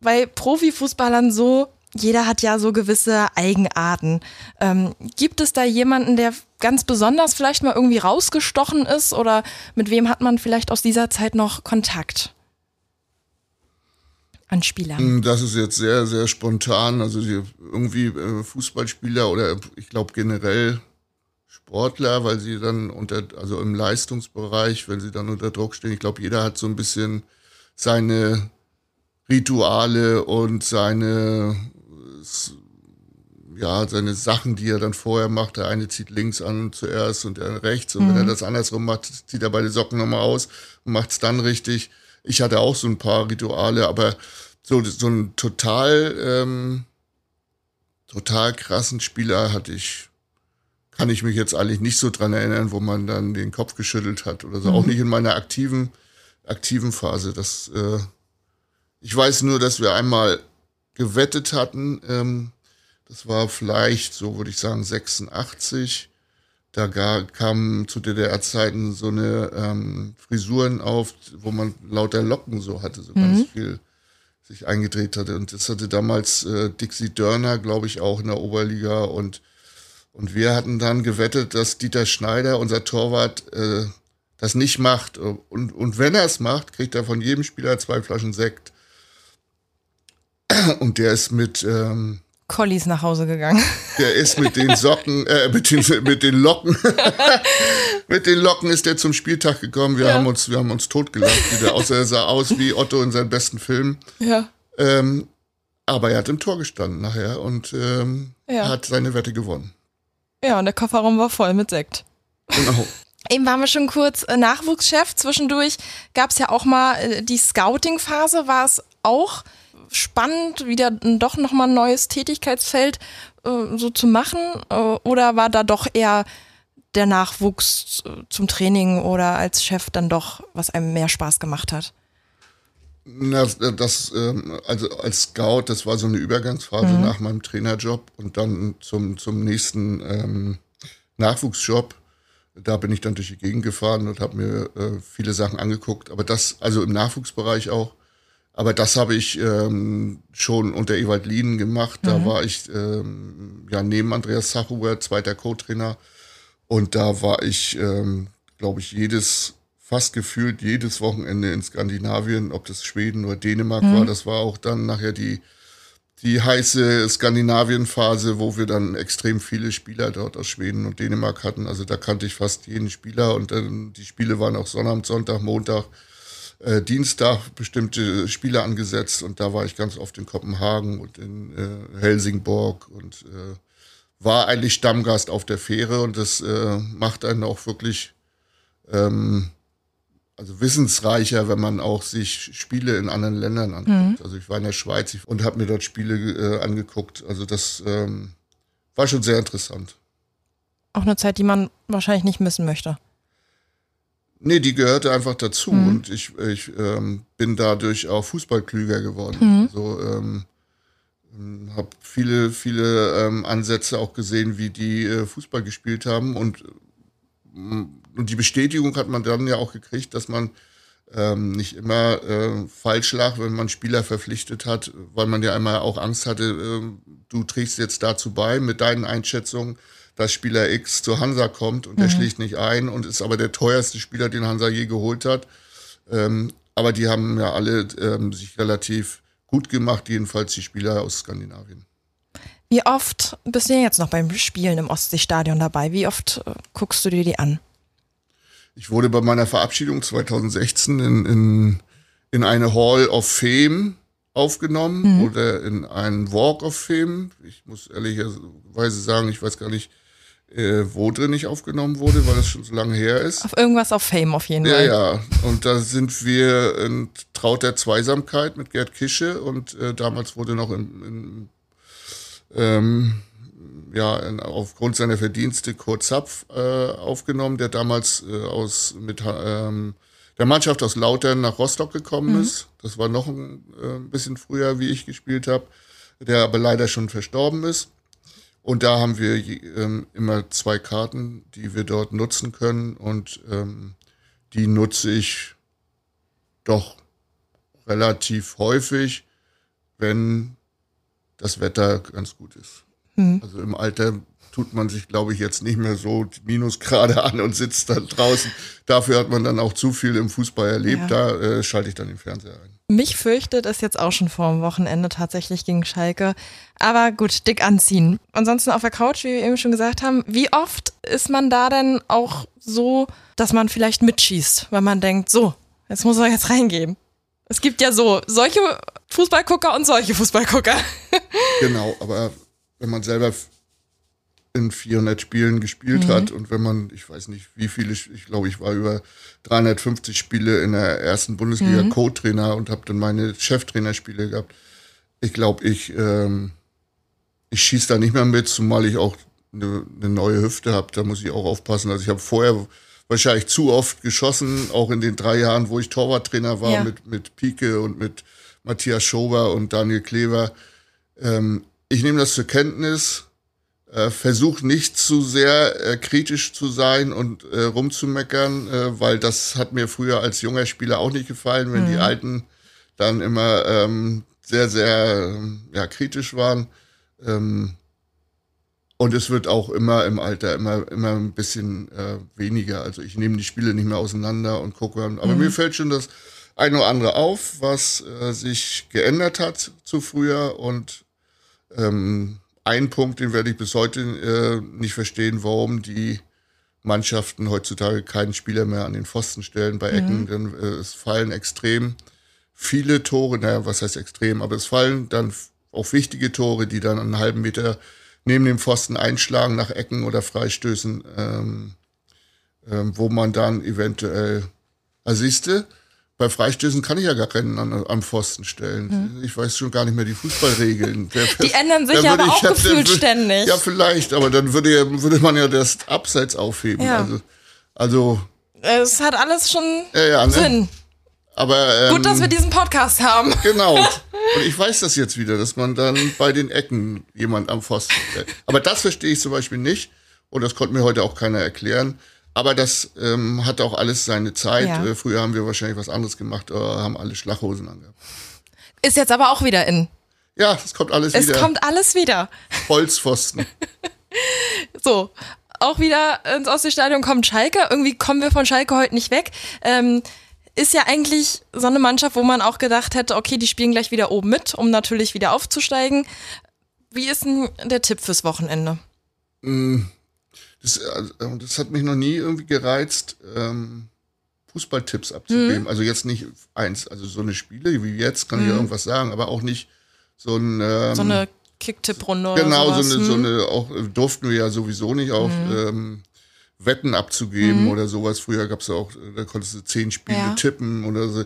bei Profifußballern so, jeder hat ja so gewisse Eigenarten. Ähm, gibt es da jemanden, der ganz besonders vielleicht mal irgendwie rausgestochen ist oder mit wem hat man vielleicht aus dieser Zeit noch Kontakt? An Spielern. Das ist jetzt sehr, sehr spontan. Also irgendwie äh, Fußballspieler oder ich glaube generell Sportler, weil sie dann unter, also im Leistungsbereich, wenn sie dann unter Druck stehen, ich glaube, jeder hat so ein bisschen seine Rituale und seine, ja, seine Sachen, die er dann vorher macht. Der eine zieht links an zuerst und der rechts. Und wenn er das andersrum macht, zieht er beide Socken nochmal aus und macht es dann richtig. Ich hatte auch so ein paar Rituale, aber so, so einen total, ähm, total krassen Spieler hatte ich, kann ich mich jetzt eigentlich nicht so dran erinnern, wo man dann den Kopf geschüttelt hat oder so. Auch nicht in meiner aktiven, aktiven Phase. Das, äh, ich weiß nur, dass wir einmal gewettet hatten. Ähm, das war vielleicht, so würde ich sagen, 86. Da kamen zu DDR-Zeiten so eine ähm, Frisuren auf, wo man lauter Locken so hatte, so ganz viel sich eingedreht hatte. Und das hatte damals äh, Dixie Dörner, glaube ich, auch in der Oberliga. Und, und wir hatten dann gewettet, dass Dieter Schneider, unser Torwart, äh, das nicht macht. Und, und wenn er es macht, kriegt er von jedem Spieler zwei Flaschen Sekt. Und der ist mit, ähm, Collies nach Hause gegangen. der ist mit den Socken, äh, mit den, mit den Locken, mit den Locken ist der zum Spieltag gekommen. Wir Ja. haben uns, wir haben uns totgelacht wieder. Außer er sah aus wie Otto in seinen besten Filmen. Ja. Ähm, aber er hat im Tor gestanden nachher und ähm, Ja. hat seine Wette gewonnen. Ja, und der Kofferraum war voll mit Sekt. Genau. Eben waren wir schon kurz äh, Nachwuchschef. Zwischendurch gab es ja auch mal äh, die Scouting-Phase. War es auch spannend, wieder doch nochmal ein neues Tätigkeitsfeld äh, so zu machen? Äh, oder war da doch eher der Nachwuchs äh, zum Training oder als Chef dann doch, was einem mehr Spaß gemacht hat? Na, das, ähm, also als Scout, das war so eine Übergangsphase nach meinem Trainerjob und dann zum, zum nächsten ähm, Nachwuchsjob. Da bin ich dann durch die Gegend gefahren und habe mir äh, viele Sachen angeguckt. Aber das, also im Nachwuchsbereich auch. Aber das habe ich ähm, schon unter Ewald Lienen gemacht. Da war ich ähm, ja neben Andreas Sachuber, zweiter Co-Trainer. Und da war ich, ähm, glaube ich, jedes fast gefühlt jedes Wochenende in Skandinavien, ob das Schweden oder Dänemark mhm. war. Das war auch dann nachher die, die heiße Skandinavien-Phase, wo wir dann extrem viele Spieler dort aus Schweden und Dänemark hatten. Also da kannte ich fast jeden Spieler und dann die Spiele waren auch Sonnabend, Sonntag, Montag, äh, Dienstag bestimmte Spiele angesetzt und da war ich ganz oft in Kopenhagen und in äh, Helsingborg und äh, war eigentlich Stammgast auf der Fähre und das äh, macht einen auch wirklich ähm, also wissensreicher, wenn man auch sich Spiele in anderen Ländern anguckt. Mhm. Also ich war in der Schweiz und habe mir dort Spiele äh, angeguckt. Also das ähm, war schon sehr interessant. Auch eine Zeit, die man wahrscheinlich nicht missen möchte. Nee, die gehörte einfach dazu mhm. und ich, ich ähm, bin dadurch auch Fußballklüger geworden. Mhm. Also ähm, habe viele, viele ähm, Ansätze auch gesehen, wie die äh, Fußball gespielt haben und und die Bestätigung hat man dann ja auch gekriegt, dass man ähm, nicht immer äh, falsch lag, wenn man Spieler verpflichtet hat, weil man ja einmal auch Angst hatte, äh, du trägst jetzt dazu bei mit deinen Einschätzungen, dass Spieler X zu Hansa kommt und mhm. der schlägt nicht ein und ist aber der teuerste Spieler, den Hansa je geholt hat. Ähm, aber die haben ja alle ähm, sich relativ gut gemacht, jedenfalls die Spieler aus Skandinavien. Wie oft bist du jetzt noch beim Spielen im Ostseestadion dabei? Wie oft äh, guckst du dir die an? Ich wurde bei meiner Verabschiedung 2016 in, in, in eine Hall of Fame aufgenommen mhm. oder in einen Walk of Fame. Ich muss ehrlicherweise sagen, ich weiß gar nicht, äh, wo drin ich aufgenommen wurde, weil das schon so lange her ist. Auf irgendwas auf Fame auf jeden Fall. Ja, ja. Und da sind wir in Traut der Zweisamkeit mit Gerd Kische und äh, damals wurde noch in, in ähm, ja, aufgrund seiner Verdienste Kurt Zapf äh, aufgenommen, der damals äh, aus mit ähm, der Mannschaft aus Lautern nach Rostock gekommen mhm. ist. Das war noch ein, äh, ein bisschen früher, wie ich gespielt habe, der aber leider schon verstorben ist. Und da haben wir ähm, immer zwei Karten, die wir dort nutzen können. Und ähm, die nutze ich doch relativ häufig, wenn das Wetter ganz gut ist. Mhm. Also im Alter tut man sich, glaube ich, jetzt nicht mehr so Minusgrade an und sitzt dann draußen. Dafür hat man dann auch zu viel im Fußball erlebt. Ja. Da äh, schalte ich dann den Fernseher ein. Mich fürchtet es jetzt auch schon vor dem Wochenende tatsächlich gegen Schalke. Aber gut, dick anziehen. Ansonsten auf der Couch, wie wir eben schon gesagt haben, wie oft ist man da denn auch so, dass man vielleicht mitschießt, weil man denkt, so, jetzt muss er jetzt reingehen. Es gibt ja so solche Fußballgucker und solche Fußballgucker. genau, aber wenn man selber in 400 Spielen gespielt mhm. hat und wenn man, ich weiß nicht wie viele, ich glaube, ich war über 350 Spiele in der ersten Bundesliga mhm. Co-Trainer und habe dann meine Cheftrainerspiele gehabt. Ich glaube, ich, ähm, ich schieße da nicht mehr mit, zumal ich auch eine, eine neue Hüfte habe. Da muss ich auch aufpassen. Also ich habe vorher wahrscheinlich zu oft geschossen, auch in den drei Jahren, wo ich Torwarttrainer war ja. mit, mit Pike und mit Matthias Schober und Daniel Klever. Ähm, ich nehme das zur Kenntnis, äh, versuche nicht zu sehr äh, kritisch zu sein und äh, rumzumeckern, äh, weil das hat mir früher als junger Spieler auch nicht gefallen, wenn mhm. die Alten dann immer ähm, sehr, sehr ja, kritisch waren. Ähm, und es wird auch immer im Alter immer, immer ein bisschen äh, weniger. Also ich nehme die Spiele nicht mehr auseinander und gucke. Aber mhm. mir fällt schon das ein oder andere auf, was äh, sich geändert hat zu früher. Und ähm, ein Punkt, den werde ich bis heute äh, nicht verstehen, warum die Mannschaften heutzutage keinen Spieler mehr an den Pfosten stellen bei Ecken, mhm. denn äh, es fallen extrem viele Tore, naja, was heißt extrem, aber es fallen dann auch wichtige Tore, die dann einen halben Meter neben dem Pfosten einschlagen nach Ecken oder Freistößen, ähm, ähm, wo man dann eventuell, also siehste, bei Freistößen kann ich ja gar keinen an, am Pfosten stellen. Hm. Ich weiß schon gar nicht mehr die Fußballregeln. die ändern sich aber auch ich, gefühlt dann, ständig. Ja, vielleicht, aber dann würde, würde man ja das Abseits aufheben. Ja. Also, also es hat alles schon ja, ja, ne? Sinn. Aber, ähm, Gut, dass wir diesen Podcast haben. Genau. Und ich weiß das jetzt wieder, dass man dann bei den Ecken jemand am Pfosten stellt. Aber das verstehe ich zum Beispiel nicht. Und das konnte mir heute auch keiner erklären. Aber das ähm, hat auch alles seine Zeit. Ja. Äh, früher haben wir wahrscheinlich was anderes gemacht, oder haben alle Schlachhosen angehabt. Ist jetzt aber auch wieder in. Ja, es kommt alles es wieder. Es kommt alles wieder. Holzpfosten. so. auch wieder ins Ostseestadion kommt Schalke. Irgendwie kommen wir von Schalke heute nicht weg. Ähm, ist ja eigentlich so eine Mannschaft, wo man auch gedacht hätte, okay, die spielen gleich wieder oben mit, um natürlich wieder aufzusteigen. Wie ist denn der Tipp fürs Wochenende? Mm, das, also, das hat mich noch nie irgendwie gereizt, ähm, Fußballtipps abzugeben. Mhm. Also jetzt nicht eins, also so eine Spiele wie jetzt kann mhm. ich ja irgendwas sagen, aber auch nicht so ein ähm, so eine Kicktipp-Runde. Genau, so eine, so hm? eine, auch durften wir ja sowieso nicht auch mhm. ähm, Wetten abzugeben mhm. oder sowas. Früher gab es ja auch, da konntest du zehn Spiele ja. tippen oder so.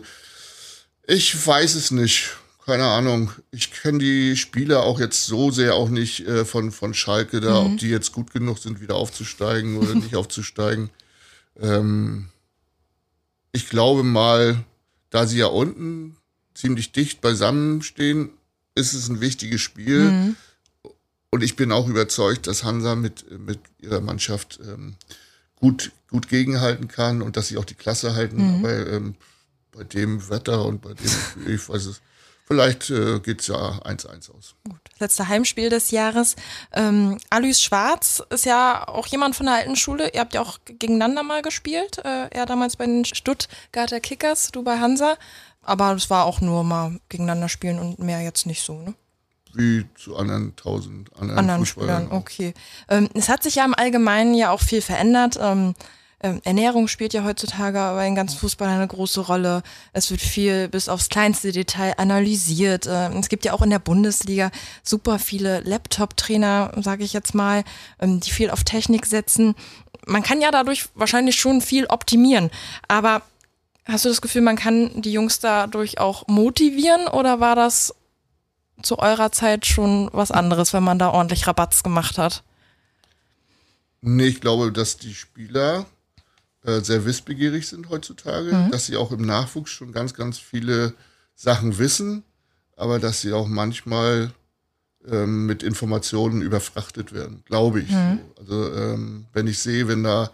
Ich weiß es nicht. Keine Ahnung. Ich kenne die Spieler auch jetzt so sehr auch nicht äh, von, von Schalke da, mhm. ob die jetzt gut genug sind, wieder aufzusteigen oder nicht aufzusteigen. Ähm, ich glaube mal, da sie ja unten ziemlich dicht beisammen stehen, ist es ein wichtiges Spiel. Mhm. Und ich bin auch überzeugt, dass Hansa mit, mit ihrer Mannschaft ähm, gut, gut gegenhalten kann und dass sie auch die Klasse halten. Mhm. Aber ähm, bei dem Wetter und bei dem, ich weiß es, vielleicht äh, geht es ja 1-1 aus. Gut. Letzte Heimspiel des Jahres. Ähm, Alois Schwarz ist ja auch jemand von der alten Schule. Ihr habt ja auch gegeneinander mal gespielt. Äh, er damals bei den Stuttgarter Kickers, du bei Hansa. Aber es war auch nur mal gegeneinander spielen und mehr jetzt nicht so, ne? Wie zu anderen tausend anderen, anderen Spielern. Okay. Ähm, es hat sich ja im Allgemeinen ja auch viel verändert. Ähm, ähm, Ernährung spielt ja heutzutage bei den ganzen Fußballern eine große Rolle. Es wird viel bis aufs kleinste Detail analysiert. Ähm, es gibt ja auch in der Bundesliga super viele Laptop-Trainer, sage ich jetzt mal, ähm, die viel auf Technik setzen. Man kann ja dadurch wahrscheinlich schon viel optimieren. Aber Hast du das Gefühl, man kann die Jungs dadurch auch motivieren oder war das zu eurer Zeit schon was anderes, wenn man da ordentlich Rabatz gemacht hat? Nee, ich glaube, dass die Spieler äh, sehr wissbegierig sind heutzutage, mhm. dass sie auch im Nachwuchs schon ganz, ganz viele Sachen wissen, aber dass sie auch manchmal ähm, mit Informationen überfrachtet werden, glaube ich. Mhm. So. Also ähm, wenn ich sehe, wenn da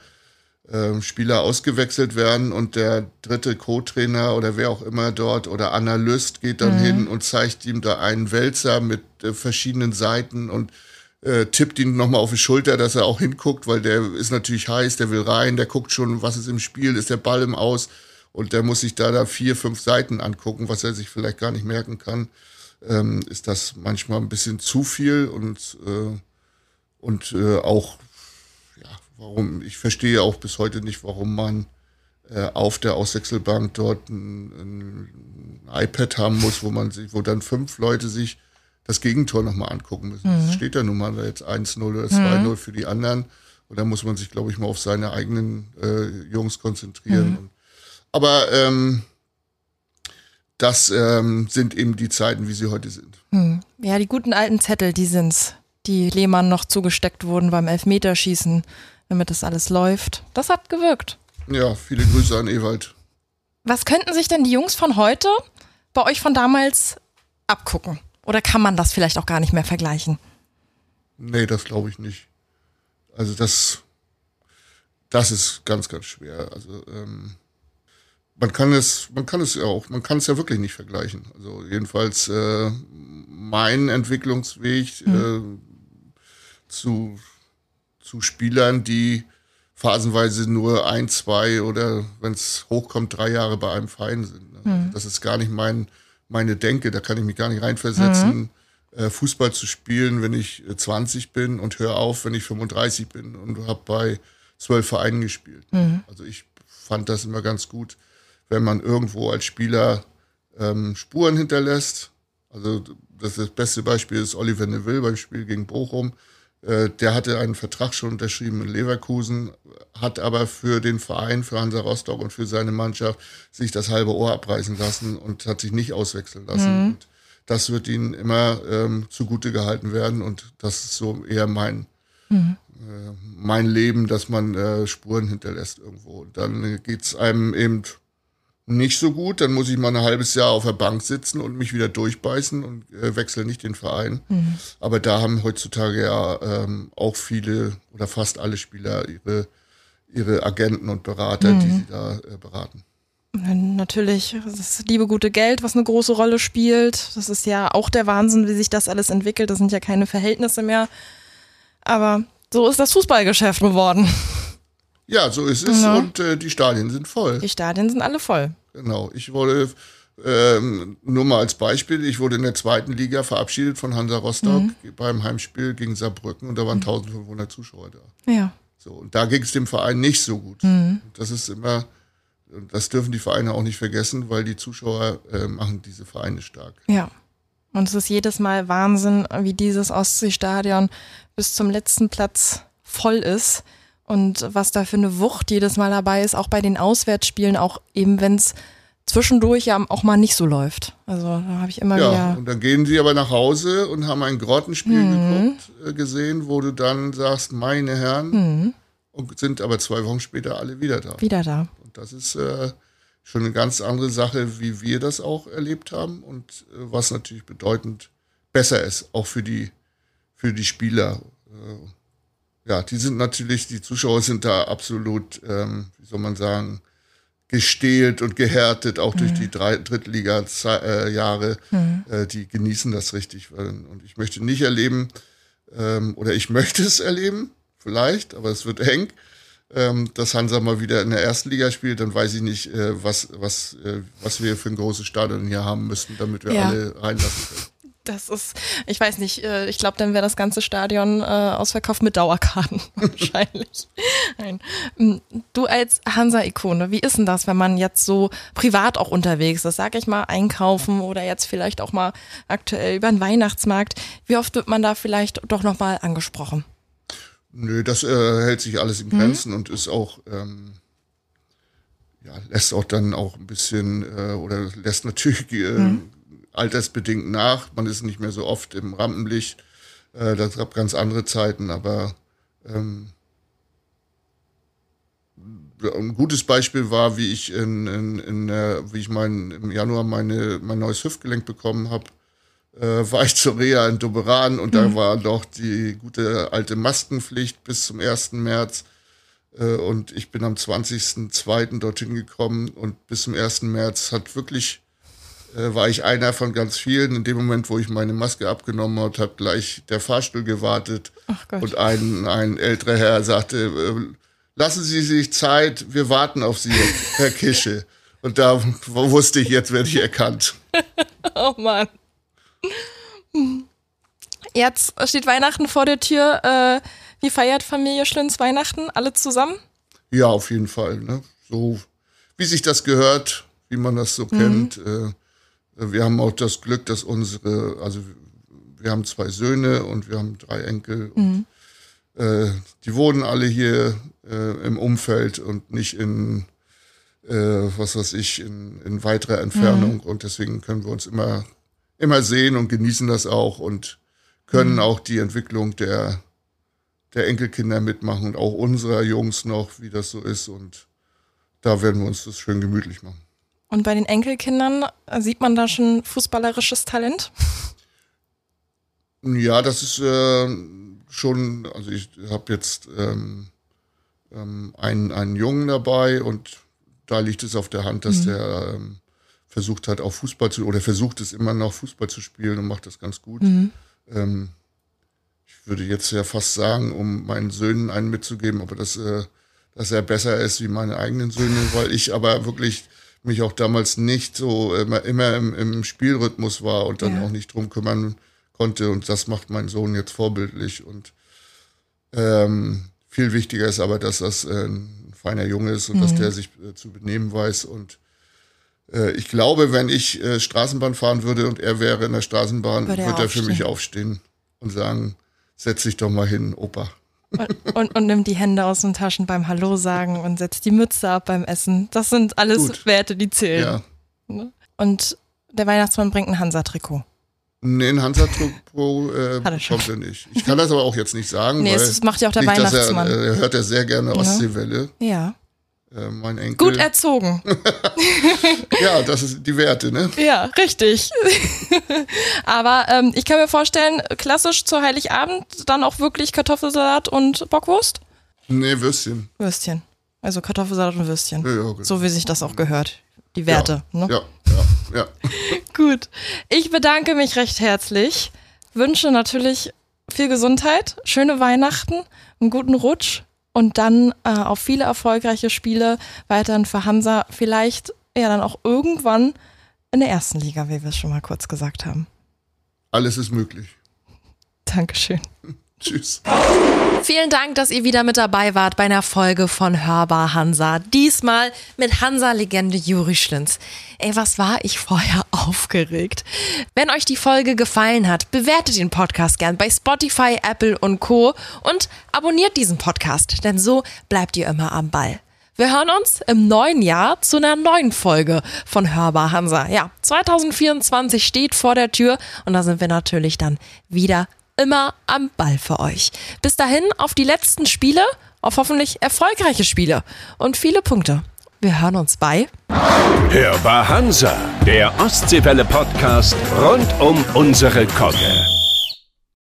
ähm, Spieler ausgewechselt werden und der dritte Co-Trainer oder wer auch immer dort oder Analyst geht dann mhm. hin und zeigt ihm da einen Wälzer mit äh, verschiedenen Seiten und äh, tippt ihn nochmal auf die Schulter, dass er auch hinguckt, weil der ist natürlich heiß, der will rein, der guckt schon, was ist im Spiel, ist der Ball im Aus und der muss sich da da vier, fünf Seiten angucken, was er sich vielleicht gar nicht merken kann. Ähm, ist das manchmal ein bisschen zu viel und, äh, und äh, auch warum, ich verstehe auch bis heute nicht, warum man äh, auf der Auswechselbank dort ein, ein, iPad haben muss, wo man sich, wo dann fünf Leute sich das Gegentor nochmal angucken müssen. Mhm. Das steht da nun mal jetzt 1-0 oder 2-0 mhm. für die anderen. Und da muss man sich, glaube ich, mal auf seine eigenen äh, Jungs konzentrieren. Mhm. Und, aber ähm, das ähm, sind eben die Zeiten, wie sie heute sind. Mhm. Ja, die guten alten Zettel, die sind's, die Lehmann noch zugesteckt wurden beim Elfmeterschießen damit das alles läuft. Das hat gewirkt. Ja, viele Grüße an Ewald. Was könnten sich denn die Jungs von heute bei euch von damals abgucken? Oder kann man das vielleicht auch gar nicht mehr vergleichen? Nee, das glaube ich nicht. Also das, das ist ganz, ganz schwer. Also ähm, man kann es, man kann es ja auch, man kann es ja wirklich nicht vergleichen. Also jedenfalls äh, mein Entwicklungsweg mhm. äh, zu zu Spielern, die phasenweise nur ein, zwei oder wenn es hochkommt, drei Jahre bei einem Verein sind. Ne? Mhm. Das ist gar nicht mein, meine Denke, da kann ich mich gar nicht reinversetzen, mhm. äh, Fußball zu spielen, wenn ich 20 äh, bin und höre auf, wenn ich 35 bin und habe bei zwölf Vereinen gespielt. Mhm. Also ich fand das immer ganz gut, wenn man irgendwo als Spieler ähm, Spuren hinterlässt. Also das, das beste Beispiel ist Oliver Neville beim Spiel gegen Bochum der hatte einen Vertrag schon unterschrieben in Leverkusen, hat aber für den Verein, für Hansa Rostock und für seine Mannschaft sich das halbe Ohr abreißen lassen und hat sich nicht auswechseln lassen. Mhm. das wird ihnen immer ähm, zugute gehalten werden und das ist so eher mein, mhm. äh, mein Leben, dass man äh, Spuren hinterlässt irgendwo. Und dann geht's einem eben nicht so gut, dann muss ich mal ein halbes Jahr auf der Bank sitzen und mich wieder durchbeißen und äh, wechsle nicht den Verein. Mhm. Aber da haben heutzutage ja ähm, auch viele oder fast alle Spieler ihre, ihre Agenten und Berater, mhm. die sie da äh, beraten. Natürlich, das liebe gute Geld, was eine große Rolle spielt. Das ist ja auch der Wahnsinn, wie sich das alles entwickelt. Das sind ja keine Verhältnisse mehr. Aber so ist das Fußballgeschäft geworden. Ja, so ist es Ja. und äh, die Stadien sind voll. Die Stadien sind alle voll. Genau. Ich wurde, ähm, nur mal als Beispiel, ich wurde in der zweiten Liga verabschiedet von Hansa Rostock beim Heimspiel gegen Saarbrücken und da waren 1500 Zuschauer da. Ja. So, und da ging es dem Verein nicht so gut. Mhm. Das ist immer, das dürfen die Vereine auch nicht vergessen, weil die Zuschauer äh, machen diese Vereine stark. Ja. Und es ist jedes Mal Wahnsinn, wie dieses Ostseestadion bis zum letzten Platz voll ist. Und was da für eine Wucht jedes Mal dabei ist, auch bei den Auswärtsspielen, auch eben wenn es zwischendurch ja auch mal nicht so läuft. Also da habe ich immer Ja, wieder. und dann gehen sie aber nach Hause und haben ein Grottenspiel Mhm. geguckt, äh, gesehen, wo du dann sagst, meine Herren, Mhm. und sind aber zwei Wochen später alle wieder da. Wieder da. Und das ist äh, schon eine ganz andere Sache, wie wir das auch erlebt haben und äh, was natürlich bedeutend besser ist, auch für die, für die Spieler. Ja, die sind natürlich, die Zuschauer sind da absolut, ähm, wie soll man sagen, gestählt und gehärtet, auch durch die Drittliga-Jahre. Äh, die genießen das richtig. Und ich möchte nicht erleben, ähm, oder ich möchte es erleben, vielleicht, aber es wird eng, ähm, dass Hansa mal wieder in der ersten Liga spielt, dann weiß ich nicht, äh, was, was, äh, was wir für ein großes Stadion hier haben müssten, damit wir Ja. alle reinlassen können. Das ist, ich weiß nicht, äh, ich glaube, dann wäre das ganze Stadion äh, ausverkauft mit Dauerkarten. Wahrscheinlich. Nein. Mm, Du als Hansa-Ikone, wie ist denn das, wenn man jetzt so privat auch unterwegs ist? Sag ich mal, einkaufen oder jetzt vielleicht auch mal aktuell über den Weihnachtsmarkt. Wie oft wird man da vielleicht doch nochmal angesprochen? Nö, das äh, hält sich alles in Grenzen und ist auch, ähm, ja, lässt auch dann auch ein bisschen, äh, oder lässt natürlich äh, altersbedingt nach. Man ist nicht mehr so oft im Rampenlicht. Äh, das gab ganz andere Zeiten, aber ähm, ein gutes Beispiel war, wie ich in, in, in wie ich mein, im Januar meine, mein neues Hüftgelenk bekommen habe äh, war ich zur Reha in Doberan und da war noch die gute alte Maskenpflicht bis zum 1. März. Äh, und ich bin am 20.02. dorthin gekommen und bis zum 1. März hat wirklich, war ich einer von ganz vielen. In dem Moment, wo ich meine Maske abgenommen habe, hat gleich der Fahrstuhl gewartet und ein, ein älterer Herr sagte, äh, lassen Sie sich Zeit, wir warten auf Sie, Herr Kische. Und da wusste ich, jetzt werde ich erkannt. Oh Mann. Jetzt steht Weihnachten vor der Tür. Äh, wie feiert Familie Schlünz Weihnachten? Alle zusammen? Ja, auf jeden Fall. Ne? So wie sich das gehört, wie man das so kennt. Wir haben auch das Glück, dass unsere, also wir haben zwei Söhne und wir haben drei Enkel. Und, äh, die wohnen alle hier äh, im Umfeld und nicht in, äh, was weiß ich, in, in weiterer Entfernung. Und deswegen können wir uns immer, immer sehen und genießen das auch und können auch die Entwicklung der, der Enkelkinder mitmachen und auch unserer Jungs noch, wie das so ist. Und da werden wir uns das schön gemütlich machen. Und bei den Enkelkindern äh, sieht man da schon fußballerisches Talent? Ja, das ist äh, schon, also ich habe jetzt ähm, ähm, einen, einen Jungen dabei und da liegt es auf der Hand, dass der ähm, versucht hat, auch Fußball zu, oder versucht es immer noch, Fußball zu spielen und macht das ganz gut. Ähm, ich würde jetzt ja fast sagen, um meinen Söhnen einen mitzugeben, aber dass, äh, dass er besser ist wie meine eigenen Söhne, weil ich aber wirklich mich auch damals nicht so immer, immer im, im Spielrhythmus war und dann Ja. auch nicht drum kümmern konnte. Und das macht mein Sohn jetzt vorbildlich. Und ähm, viel wichtiger ist aber, dass das äh, ein feiner Junge ist und dass der sich äh, zu benehmen weiß. Und äh, ich glaube, wenn ich äh, Straßenbahn fahren würde und er wäre in der Straßenbahn, Würde er er für mich aufstehen und sagen, setz dich doch mal hin, Opa. Und, und, und nimmt die Hände aus den Taschen beim Hallo sagen und setzt die Mütze ab beim Essen. Das sind alles Gut. Werte, die zählen. Ja. Und der Weihnachtsmann bringt ein Hansa-Trikot. Nee, ein Hansa-Trikot äh, er bekommt er nicht. Ich kann das aber auch jetzt nicht sagen, Nee, weil das macht ja auch der nicht, Weihnachtsmann. Er, er hört ja sehr gerne Ostseewelle, Ja. Äh, mein Enkel. Gut erzogen. ja, das ist die Werte, ne? Ja, richtig. Aber ähm, ich kann mir vorstellen, klassisch zu Heiligabend dann auch wirklich Kartoffelsalat und Bockwurst? Nee, Würstchen. Würstchen. Also Kartoffelsalat und Würstchen. Ja, ja, genau. So wie sich das auch gehört. Die Werte. Ja, Ne? ja, ja, ja. Gut. Ich bedanke mich recht herzlich. Wünsche natürlich viel Gesundheit, schöne Weihnachten, einen guten Rutsch und dann äh, auf viele erfolgreiche Spiele weiterhin für Hansa. Vielleicht ja dann auch irgendwann in der ersten Liga, wie wir es schon mal kurz gesagt haben. Alles ist möglich. Dankeschön. Tschüss. Vielen Dank, dass ihr wieder mit dabei wart bei einer Folge von Hörbar Hansa. Diesmal mit Hansa-Legende Juri Schlins. Ey, was war ich vorher aufgeregt? Wenn euch die Folge gefallen hat, bewertet den Podcast gern bei Spotify, Apple und Co. und abonniert diesen Podcast, denn so bleibt ihr immer am Ball. Wir hören uns im neuen Jahr zu einer neuen Folge von Hörbar Hansa. Ja, 2024 steht vor der Tür und da sind wir natürlich dann wieder immer am Ball für euch. Bis dahin auf die letzten Spiele, auf hoffentlich erfolgreiche Spiele und viele Punkte. Wir hören uns bei Hörbar Hansa, der Ostseewelle Podcast rund um unsere Kogge.